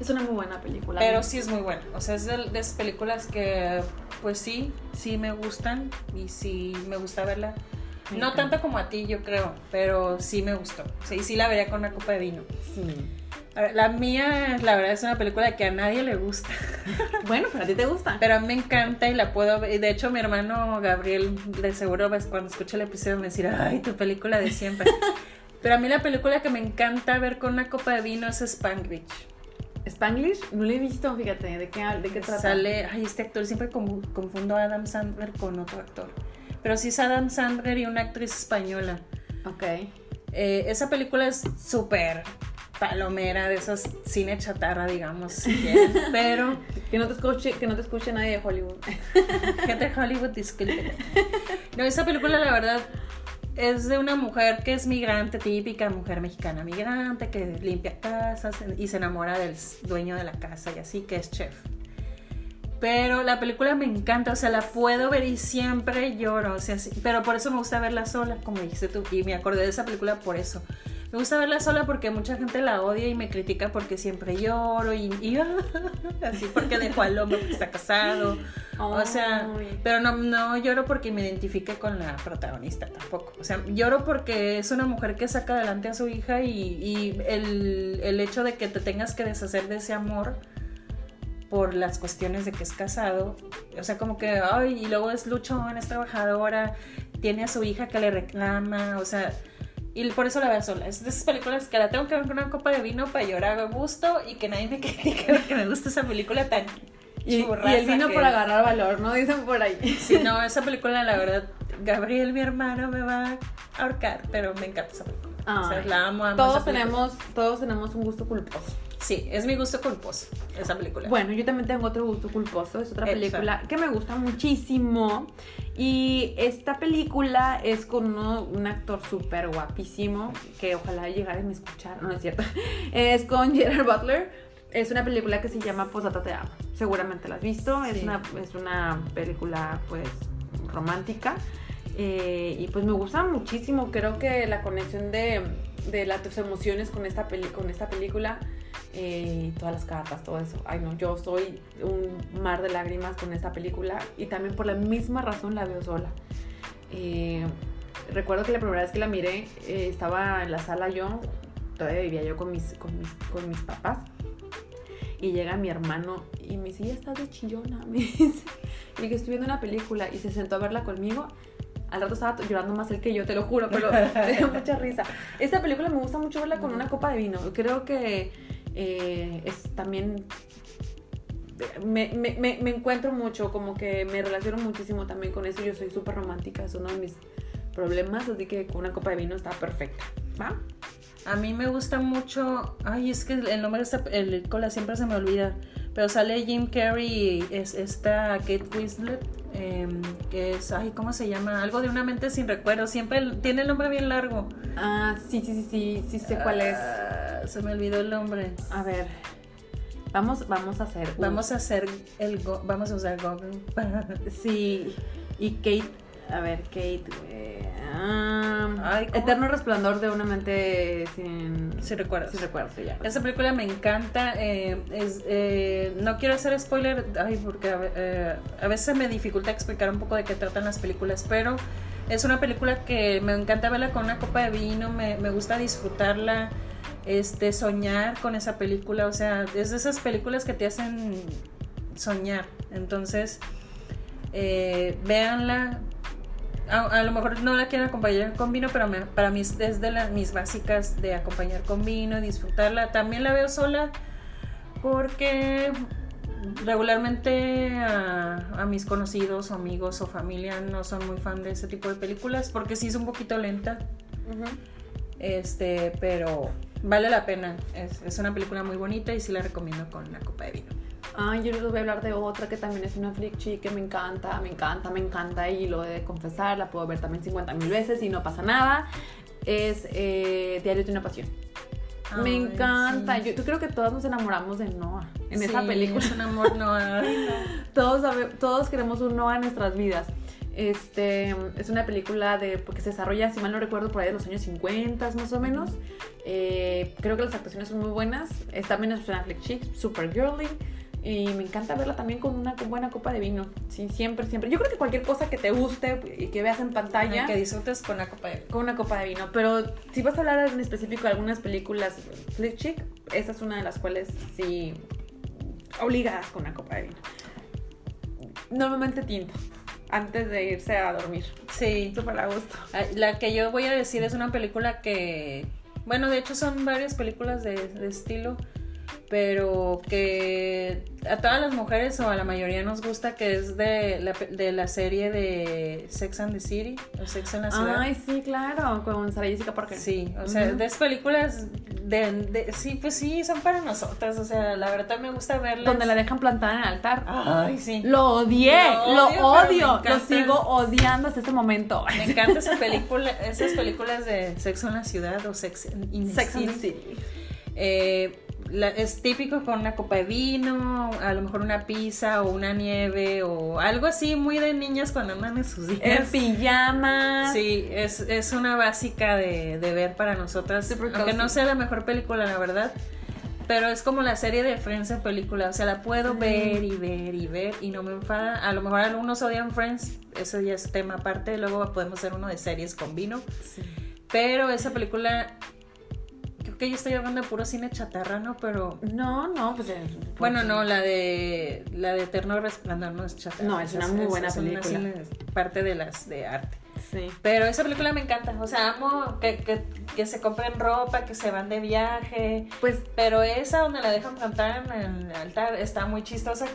S2: Es una muy buena película.
S1: Pero sí es muy buena. O sea, es de, de esas películas que, pues sí, sí me gustan y sí me gusta verla.
S2: Me
S1: no
S2: encanta.
S1: tanto como a ti, yo creo, pero sí me gustó. Sí, sí la vería con una copa de vino.
S2: Sí.
S1: Ver, la mía, la verdad, es una película que a nadie le gusta. [laughs]
S2: Bueno, pero a ti te gusta.
S1: Pero a mí me encanta y la puedo ver. De hecho, mi hermano Gabriel, de seguro, cuando escuche el episodio, me dirá, ay, tu película de siempre. [laughs] Pero a mí la película que me encanta ver con una copa de vino es Spanglish.
S2: Spanglish no lo he visto, fíjate, ¿de qué, de qué trata?
S1: Sale, ay, este actor, siempre confundo a Adam Sandler con otro actor. Pero sí es Adam Sandler y una actriz española.
S2: Ok.
S1: Eh, esa película es súper palomera de esos cine chatarra, digamos, si quieren, [laughs] pero
S2: Que no te escuche, que no te escuche nadie de Hollywood.
S1: gente de Hollywood, disculpe. [laughs] No, esa película la verdad es de una mujer que es migrante, típica mujer mexicana migrante, que limpia casas y se enamora del dueño de la casa y así, que es chef. Pero la película me encanta, o sea, la puedo ver y siempre lloro, o sea, pero por eso me gusta verla sola, como dijiste tú, y me acordé de esa película por eso. Me gusta verla sola porque mucha gente la odia y me critica porque siempre lloro y, y [laughs] así porque dejó al hombre que está casado. O sea, pero no, no lloro porque me identifique con la protagonista tampoco. O sea, lloro porque es una mujer que saca adelante a su hija y, y el, el hecho de que te tengas que deshacer de ese amor por las cuestiones de que es casado. O sea, como que, ay, y luego es luchón, es trabajadora, tiene a su hija que le reclama, o sea, y por eso la veo sola. Es de esas películas que la tengo que ver con una copa de vino para llorar a gusto y que nadie me [laughs] critique porque me gusta esa película tan
S2: Y, y el vino por
S1: es.
S2: agarrar valor, ¿no? Dicen por ahí.
S1: Sí, no, [laughs] esa película, la verdad, Gabriel, mi hermano, me va a ahorcar, pero me encanta esa película. o sea, la amo, amo
S2: Todos tenemos, todos tenemos un gusto culposo.
S1: Sí, es mi gusto culposo, esa película.
S2: Bueno, yo también tengo otro gusto culposo. Es otra película que me gusta muchísimo. Y esta película es con uno- un actor súper guapísimo. Que ojalá llegara y me escuchara. No, es cierto. [laughs] Es con Gerard Butler. Es una película que se llama Posata Te Amo. Seguramente la has visto. Es, una, es una película, pues, romántica. Eh, y pues me gusta muchísimo. Creo que la conexión de, de las tus emociones con esta, peli con esta película eh, todas las cartas, todo eso. Ay, no, yo soy un mar de lágrimas con esta película y también por la misma razón la veo sola. Eh, recuerdo que la primera vez que la miré eh, estaba en la sala yo, todavía vivía yo con mis, con mis, con mis papás. Y llega mi hermano y me dice, ya estás de chillona, [laughs] me dice. Y que estoy viendo una película y se sentó a verla conmigo. Al rato estaba llorando más él que yo, te lo juro, pero [laughs] me dio mucha risa. Esta película me gusta mucho verla con una copa de vino. Creo que eh, es también... Me, me- me- encuentro mucho, como que me relaciono muchísimo también con eso. Yo soy súper romántica, es uno de mis problemas, así que con una copa de vino está perfecta. ¿Va?
S1: A mí me gusta mucho. Ay, es que el nombre de esta película siempre se me olvida. Pero sale Jim Carrey y es esta Kate Winslet. em, que es, ay, ¿cómo se llama? Algo de una mente sin recuerdo. Siempre tiene el nombre bien largo.
S2: Ah, sí, sí, sí, sí, sí sé cuál es.
S1: Ah, se me olvidó el nombre.
S2: A ver, vamos, vamos a hacer. un-
S1: Vamos a hacer el. go- Vamos a usar Google.
S2: Sí, y Kate, a ver, Kate. eh, ah, Eterno resplandor de una mente sin, sin recuerdo, se llama.
S1: Esa película me encanta. eh, es, eh, no quiero hacer spoiler, ay, porque eh, a veces me dificulta explicar un poco de qué tratan las películas, pero es una película que me encanta verla con una copa de vino, me, me gusta disfrutarla, este, soñar con esa película, o sea, es de esas películas que te hacen soñar. Entonces, eh, véanla. A, a lo mejor no la quiero acompañar con vino, pero me- para mí es de las mis básicas de acompañar con vino, disfrutarla. También la veo sola porque regularmente a, a mis conocidos amigos o familia no son muy fan de ese tipo de películas porque sí es un poquito lenta. Este, pero vale la pena. Es, es una película muy bonita y sí la recomiendo con una copa de vino.
S2: Ay, yo les voy a hablar de otra que también es una flick chick que me encanta, me encanta, me encanta y lo he de confesar, la puedo ver también 50 mil veces y no pasa nada. Es eh, Diario de una Pasión. me
S1: Ay,
S2: encanta.
S1: sí.
S2: Yo, yo creo que todos nos enamoramos de Noah en esa
S1: Sí,
S2: película.
S1: Es un amor no, [laughs] ay, no.
S2: Todos, todos queremos un Noah en nuestras vidas. Este, es una película de, porque se desarrolla, si mal no recuerdo, por ahí de los años 50 más o menos. Eh, creo que las actuaciones son muy buenas. Es también es una flick chick, super girly. Y me encanta verla también con una buena copa de vino. Sí, siempre, siempre. Yo creo que cualquier cosa que te guste y que veas en pantalla,
S1: Que disfrutes con una copa de vino.
S2: con una copa de vino. Pero si vas a hablar en específico de algunas películas flick chick, esta es una de las cuales sí obligadas con una copa de vino. Normalmente tinto, antes de irse a dormir.
S1: Sí.
S2: Súper a gusto.
S1: La que yo voy a decir es una película que, bueno, de hecho son varias películas de, de estilo pero que a todas las mujeres o a la mayoría nos gusta que es de la, de la serie de Sex and the City o Sex en la Ciudad.
S2: Ay, sí, claro, con Sarah Jessica Parker.
S1: Sí, o sea, de esas películas de, de- sí, pues sí, son para nosotras, o sea, la verdad me gusta verlas.
S2: Donde la dejan plantada en el altar.
S1: Ay, sí.
S2: Lo odié,
S1: Lo
S2: lo
S1: odio, me
S2: odio, lo sigo odiando hasta este momento.
S1: Me encanta esa película, esas películas de Sexo en la Ciudad o Sex in the
S2: Sex and the
S1: City.
S2: City.
S1: Eh, la- es típico con una copa de vino, a lo mejor una pizza o una nieve o algo así muy de niñas cuando andan en sus
S2: En
S1: días.
S2: pijamas.
S1: Sí, es, es una básica de, de ver para nosotras,
S2: Super
S1: aunque no sea la mejor película, la verdad. Pero es como la serie de Friends en película, o sea, la puedo
S2: Sí.
S1: ver y ver y ver y no me enfada. A lo mejor algunos odian Friends, eso ya es tema aparte, luego podemos hacer uno de series con vino.
S2: Sí.
S1: Pero esa película, que yo estoy hablando de puro cine chatarra, ¿no? Pero
S2: No, no, pues. eh,
S1: bueno,
S2: porque-
S1: no, la de la de Eterno Resplandor no es chatarra.
S2: No, es una muy buena película.
S1: cine- parte de las de arte.
S2: Sí.
S1: Pero esa película me encanta, o sea, amo que, que, que se compren ropa, que se van de viaje,
S2: Pues
S1: pero esa donde la dejan plantar en el altar está muy chistosa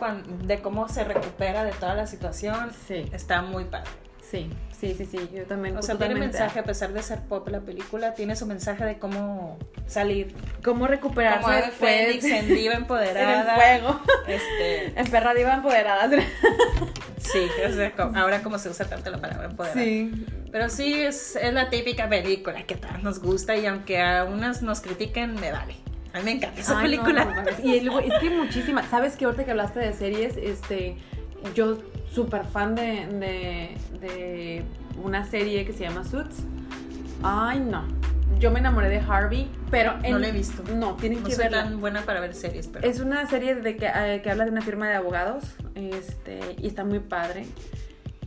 S1: de cómo se recupera de toda la situación,
S2: sí,
S1: está muy padre.
S2: Sí, sí, sí, sí, yo también.
S1: O sea, tiene mensaje, a pesar de ser pop la película, tiene su mensaje de cómo salir,
S2: ¿Cómo recuperarse
S1: como
S2: después
S1: fénix en diva [laughs]
S2: en
S1: empoderada.
S2: el fuego?
S1: Este, [laughs]
S2: En perra diva empoderada. [laughs]
S1: sí, o sea, como- ahora como se usa tanto la palabra empoderada.
S2: Sí.
S1: Pero sí, es, es la típica película que a todas nos gusta y aunque a unas nos critiquen, me vale. A mí me encanta esa
S2: Ay, no,
S1: película.
S2: no y luego, es que muchísimas. ¿Sabes que ahorita que hablaste de series, este, yo súper fan de, de, de una serie que se llama Suits? Ay, no. Yo me enamoré de Harvey, pero en-
S1: No la he visto.
S2: No, tienen
S1: no
S2: que verla.
S1: tan buena para ver series, pero
S2: Es una serie de que, eh, que habla de una firma de abogados este, y está muy padre.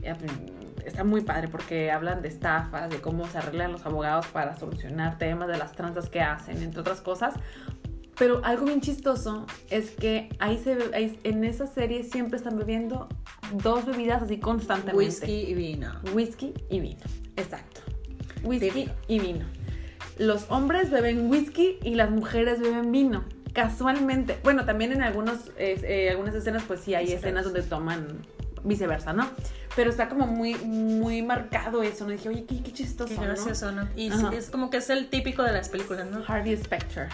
S2: Eh, Está muy padre porque hablan de estafas, de cómo se arreglan los abogados para solucionar temas, de las tranzas que hacen, entre otras cosas. Pero algo bien chistoso es que ahí se ahí- en esa serie siempre están bebiendo dos bebidas así constantemente.
S1: whisky y vino.
S2: Whisky y vino. Exacto. Whisky
S1: Típico.
S2: y vino. Los hombres beben whisky y las mujeres beben vino. Casualmente. Bueno, también en algunos, eh, eh, algunas escenas, pues sí hay
S1: Viceversa.
S2: escenas donde toman viceversa, ¿no? Pero está como muy, muy marcado eso, ¿no? Dije, oye, qué, qué chistoso,
S1: Qué gracioso, ¿no? Y
S2: Ajá.
S1: es como que es el típico de las películas, ¿no?
S2: Harvey Specter.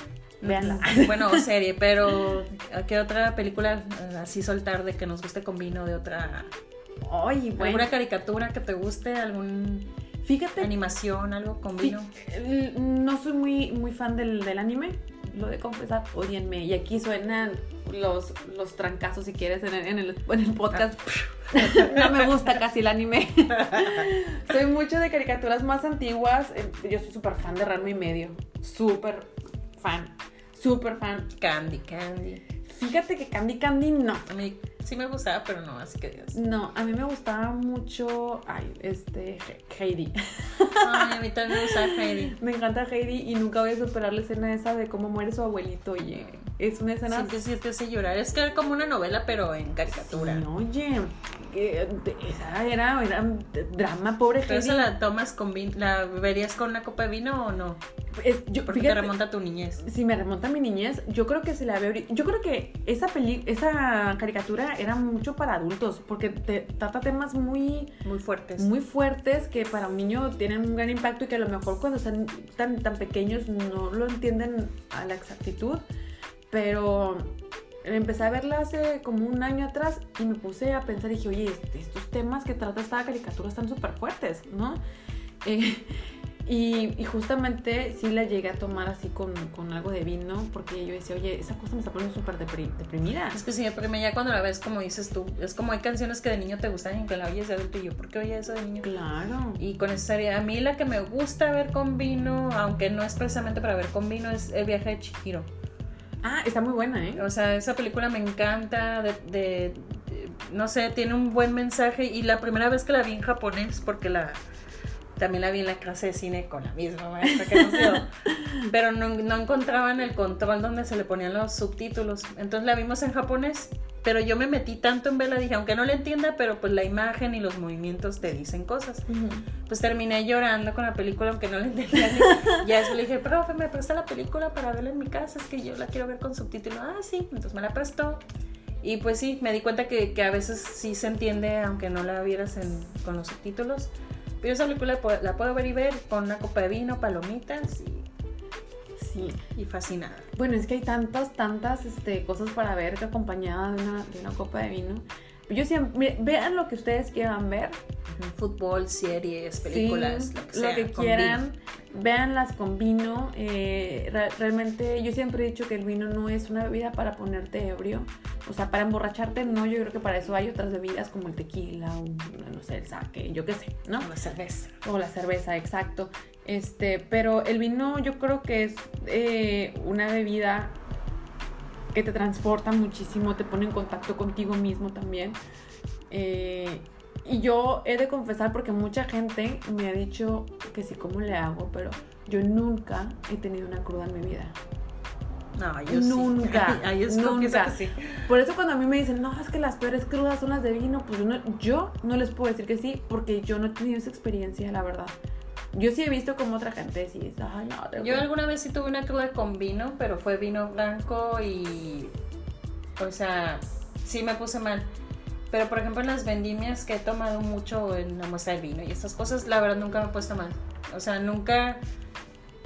S2: Véanla.
S1: Mm, Bueno, serie, pero ¿qué otra película así soltar de que nos guste con vino? De otra.
S2: Ay, bueno.
S1: ¿Alguna caricatura que te guste? ¿Alguna
S2: Fíjate
S1: animación? ¿Algo con vino?
S2: l- no soy muy, muy fan del, del anime, lo de confesar, odienme. Y aquí suenan los, los trancazos, si quieres, en el, en el, en el podcast. [laughs] no me gusta casi el anime. [laughs] soy mucho de caricaturas más antiguas. eh, Yo soy súper fan de Ranma y medio. Súper fan. Súper fan.
S1: Candy, Candy.
S2: Fíjate que Candy Candy no.
S1: A mí sí me gustaba, pero no, así que digas.
S2: No, a mí me gustaba mucho. Ay, este. He- Heidi.
S1: Ay, a mí también me gustaba [laughs] Heidi.
S2: Me encanta Heidi y nunca voy a superar la escena esa de cómo muere su abuelito. Oye, es una escena.
S1: Sí te hace llorar. Es que era como una novela, pero en caricatura.
S2: Sí, oye, esa era, era drama, pobre
S1: ¿Pero
S2: Heidi.
S1: la tomas con vino? ¿La beberías con una copa de vino o no?
S2: Es- yo,
S1: Porque
S2: fíjate,
S1: te remonta a tu niñez.
S2: Si me remonta a mi niñez, yo creo que se la veo. Yo creo que esa peli, esa caricatura era mucho para adultos, porque te trata temas muy,
S1: Muy fuertes.
S2: muy fuertes que para un niño tienen un gran impacto y que a lo mejor cuando están tan, tan pequeños no lo entienden a la exactitud. Pero empecé a verla hace como un año atrás y me puse a pensar y dije, oye, este- estos temas que trata esta caricatura están súper fuertes, ¿no? [laughs] Eh, y, y justamente sí la llegué a tomar así con, con algo de vino porque yo decía, oye, esa cosa me está poniendo súper depri- deprimida.
S1: Es que sí, porque ya cuando la ves, como dices tú, es como hay canciones que de niño te gustan y que la oyes de adulto y yo, ¿por qué oye eso de niño?
S2: Claro.
S1: Y con esa serie, a mí la que me gusta ver con vino, aunque no es precisamente para ver con vino, es El viaje de Chihiro.
S2: Ah, está muy buena, ¿eh?
S1: O sea, esa película me encanta, de, de- no sé, tiene un buen mensaje y la primera vez que la vi en japonés, porque la también la vi en la clase de cine con la misma maestra que nos dio, [laughs] pero no, no encontraban el control donde se le ponían los subtítulos, entonces la vimos en japonés pero yo me metí tanto en verla, dije, aunque no le entienda, pero pues la imagen y los movimientos te dicen cosas. Pues terminé llorando con la película, aunque no le entendía. [laughs] ya después le dije, profe, me presta la película para verla en mi casa, es que yo la quiero ver con subtítulos. Ah, sí, entonces me la prestó. Y pues sí, me di cuenta que, que a veces sí se entiende, aunque no la vieras en, con los subtítulos. Pero esa película la puedo ver y ver con una copa de vino, palomitas y
S2: Sí.
S1: Y fascinada.
S2: Bueno, es que hay tantas, tantas este, cosas para ver que acompañada de una, de una copa de vino. Yo siempre, vean lo que ustedes quieran ver.
S1: Fútbol, series, películas,
S2: lo que, sea, lo que quieran. Véanlas con vino. Eh, realmente yo siempre he dicho que el vino no es una bebida para ponerte ebrio. O sea, para emborracharte no, yo creo que para eso hay otras bebidas como el tequila o no sé, el sake, yo qué sé, ¿no?
S1: O la cerveza.
S2: O la cerveza, exacto. Este, pero el vino yo creo que es eh, una bebida que te transporta muchísimo, te pone en contacto contigo mismo también. Eh, y yo he de confesar porque mucha gente me ha dicho que sí, ¿cómo le hago? Pero yo nunca he tenido una cruda en mi vida.
S1: No, yo
S2: nunca,
S1: sí.
S2: nunca. [laughs] Sí. Por eso cuando a mí me dicen, no, es que las peores crudas son las de vino, pues yo no, yo no les puedo decir que sí, porque yo no he tenido esa experiencia, la verdad. Yo sí he visto como otra gente sí, ay, no.
S1: Yo alguna vez sí tuve una cruda con vino, pero fue vino blanco y, o sea, sí me puse mal. Pero por ejemplo en las vendimias que he tomado mucho en la muestra del vino y esas cosas, la verdad nunca me he puesto mal. O sea, nunca,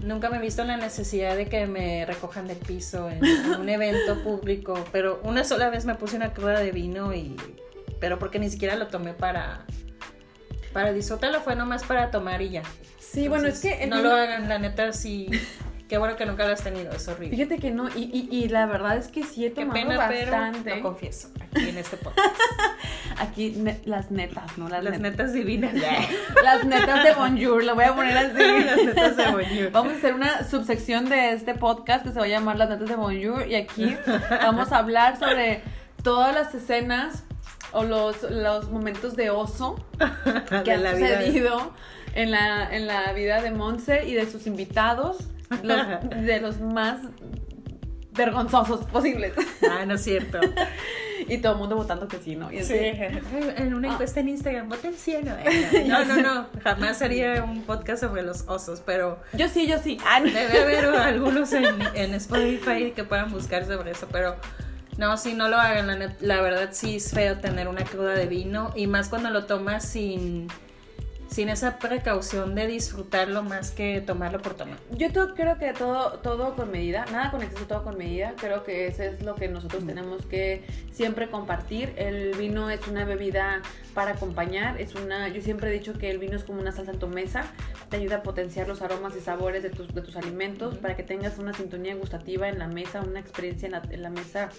S1: nunca me he visto la necesidad de que me recojan del piso en, un [laughs] evento público. Pero una sola vez me puse una cruda de vino y, pero porque ni siquiera lo tomé para, para disfrutarlo, fue nomás para tomar y ya.
S2: Sí, bueno, es que...
S1: No lo hagan, la neta, sí... Qué bueno que nunca lo has tenido, es horrible.
S2: Fíjate que no, y, y, y la verdad es que sí he tomado Qué pena, bastante.
S1: Pero lo confieso, aquí en este podcast. [laughs]
S2: aquí las netas, ¿no?
S1: Las, netas, divinas. [laughs]
S2: las netas de Bonjour, lo voy a poner así. [laughs] las netas de Bonjour. Vamos a hacer una subsección de este podcast que se va a llamar Las netas de Bonjour y aquí vamos a hablar sobre todas las escenas o los, los momentos de oso [laughs] que han sucedido en la, en la vida de Monse y de sus invitados, [laughs] de los más vergonzosos posibles.
S1: Ah, no es cierto. [laughs]
S2: y todo el mundo votando que sí, ¿no?
S1: sí. En una encuesta en Instagram, voten sí o no. No, no, no. Jamás haría un podcast sobre los osos, pero.
S2: Yo sí, yo sí. Ah,
S1: Debe haber algunos en, en Spotify que puedan buscar sobre eso, pero. No, sí, no lo hagan. La, la verdad sí es feo tener una cruda de vino y más cuando lo tomas sin sin esa precaución de disfrutarlo más que tomarlo por tomar.
S2: Yo creo que todo, todo con medida, nada con exceso, todo con medida. Creo que eso es lo que nosotros mm. tenemos que siempre compartir. El vino es una bebida para acompañar, es una, yo siempre he dicho que el vino es como una salsa en tu mesa, te ayuda a potenciar los aromas y sabores de tus, de tus alimentos para que tengas una sintonía gustativa en la mesa, una experiencia en la, en la mesa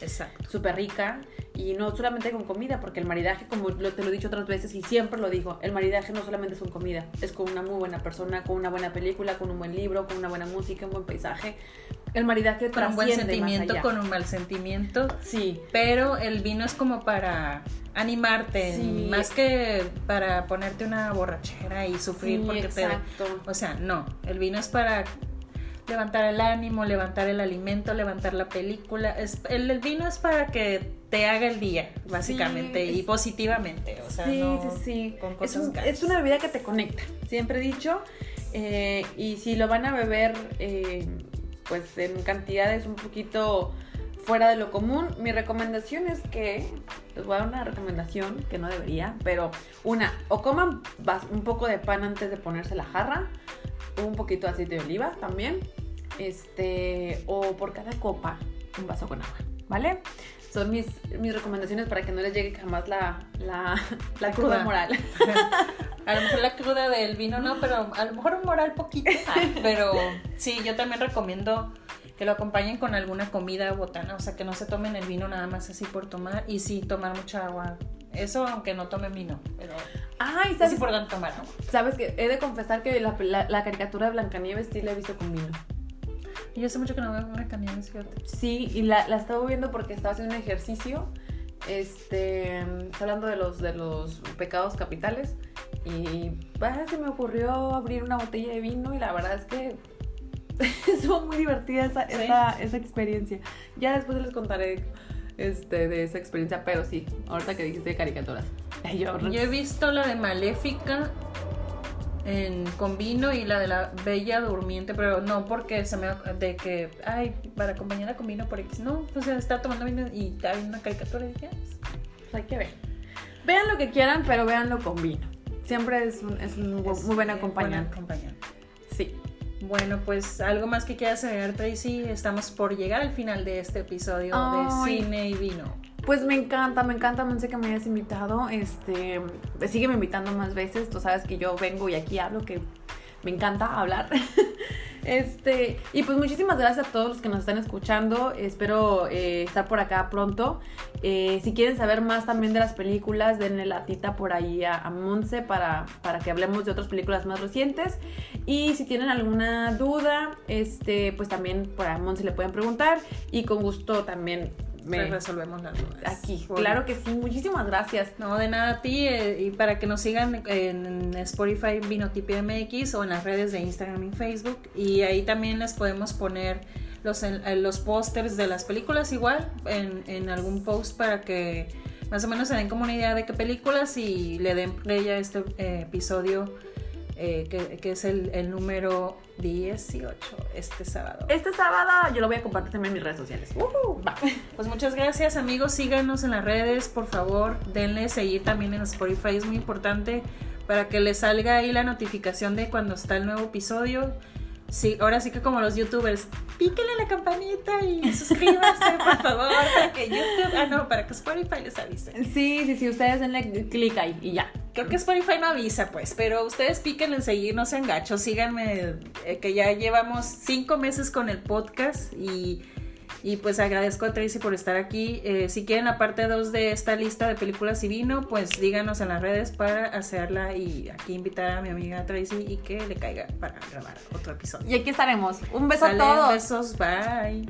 S2: súper rica y no solamente con comida, porque el maridaje, como te lo he dicho otras veces y siempre lo digo, el maridaje no solamente es con comida, es con una muy buena persona, con una buena película, con un buen libro, con una buena música, un buen paisaje. El maridaje
S1: con un buen sentimiento, con un mal sentimiento.
S2: Sí.
S1: Pero el vino es como para animarte, más que para ponerte una borrachera y sufrir porque exacto. te... O sea, no, el vino es para levantar el ánimo, levantar el alimento, levantar la película. Es, el, vino es para que te haga el día, básicamente, y positivamente. O sea, sí, sí, sí. Con cosas
S2: es, una bebida que te conecta, siempre he dicho. Eh, y si lo van a beber, eh, pues en cantidades un poquito fuera de lo común, mi recomendación es que, les voy a dar una recomendación que no debería, pero una, o coman un poco de pan antes de ponerse la jarra, un poquito de aceite de oliva también, este, o por cada copa un vaso con agua, ¿vale? Son mis, mis recomendaciones para que no les llegue jamás la, la, la cruda moral. [laughs]
S1: A lo mejor la cruda del vino no, pero a lo mejor un moral poquito. [laughs] Pero sí, yo también recomiendo que lo acompañen con alguna comida botana, o sea, que no se tomen el vino nada más así por tomar y sí tomar mucha agua. Eso aunque no tomen vino, pero
S2: Ay,
S1: ¿sabes? es importante tomar agua.
S2: Sabes que he de confesar que la, la, caricatura de Blancanieves sí la he visto con vino.
S1: Y yo hace mucho que no veo Blancanieves, fíjate.
S2: Sí, y la, la estaba viendo porque estaba haciendo un ejercicio, este, hablando de los, de los pecados capitales, y pues, se me ocurrió abrir una botella de vino y la verdad es que [laughs] estuvo muy divertida esa, esa, esa, experiencia. Ya después les contaré este, de esa experiencia, pero sí, ahorita que dijiste caricaturas. [laughs]
S1: Yo, Yo he visto la de Maléfica en, con vino y la de la Bella Durmiente, pero no porque se me de que, ay, para acompañarla con vino por X, no, o sea, está tomando vino y hay una caricatura y ya,
S2: pues hay que ver. Vean lo que quieran, pero véanlo con vino. Siempre es un, es un muy buen acompañante. Sí.
S1: Bueno, pues algo más que quieras agregar, Tracy. Estamos por llegar al final de este episodio de Cine y Vino.
S2: Pues me encanta, me encanta, sé que me hayas invitado. Este, sígueme invitando más veces. Tú sabes que yo vengo y aquí hablo, que me encanta hablar. [laughs] Este, y pues muchísimas gracias a todos los que nos están escuchando. Espero eh, estar por acá pronto. Eh, si quieren saber más también de las películas, denle la tita por ahí a, a Monse para, para, que hablemos de otras películas más recientes. Y si tienen alguna duda, este, pues también por a Monse le pueden preguntar. Y con gusto también
S1: me resolvemos las dudas.
S2: Aquí, claro que sí. Muchísimas gracias.
S1: No, de nada a ti. Eh, y para que nos sigan en Spotify Vinotipia MX o en las redes de Instagram y Facebook. Y ahí también les podemos poner los, los pósters de las películas igual en, en algún post para que más o menos se den como una idea de qué películas y le den play a este eh, episodio eh, que, es el, el, número 18 este sábado.
S2: Este sábado yo lo voy a compartir también en mis redes sociales.
S1: Pues muchas gracias amigos, síganos en las redes, por favor, denle seguir también en Spotify, es muy importante para que les salga ahí la notificación de cuando está el nuevo episodio. Sí, ahora sí que como los youtubers, píquenle la campanita y [laughs] suscríbanse, por favor, para que YouTube, ah no, para que Spotify les avise.
S2: Sí, sí, sí, ustedes denle clic ahí y ya.
S1: Creo que Spotify no avisa, pues, pero ustedes píquenle en seguir, no sean gachos, síganme, eh, que ya llevamos cinco meses con el podcast y y pues agradezco a Tracy por estar aquí. Eh, si quieren la parte 2 de esta lista de películas y vino, pues díganos en las redes para hacerla y aquí invitar a mi amiga Tracy y que le caiga para grabar otro episodio.
S2: Y aquí estaremos. Un beso a todos.
S1: Besos, bye.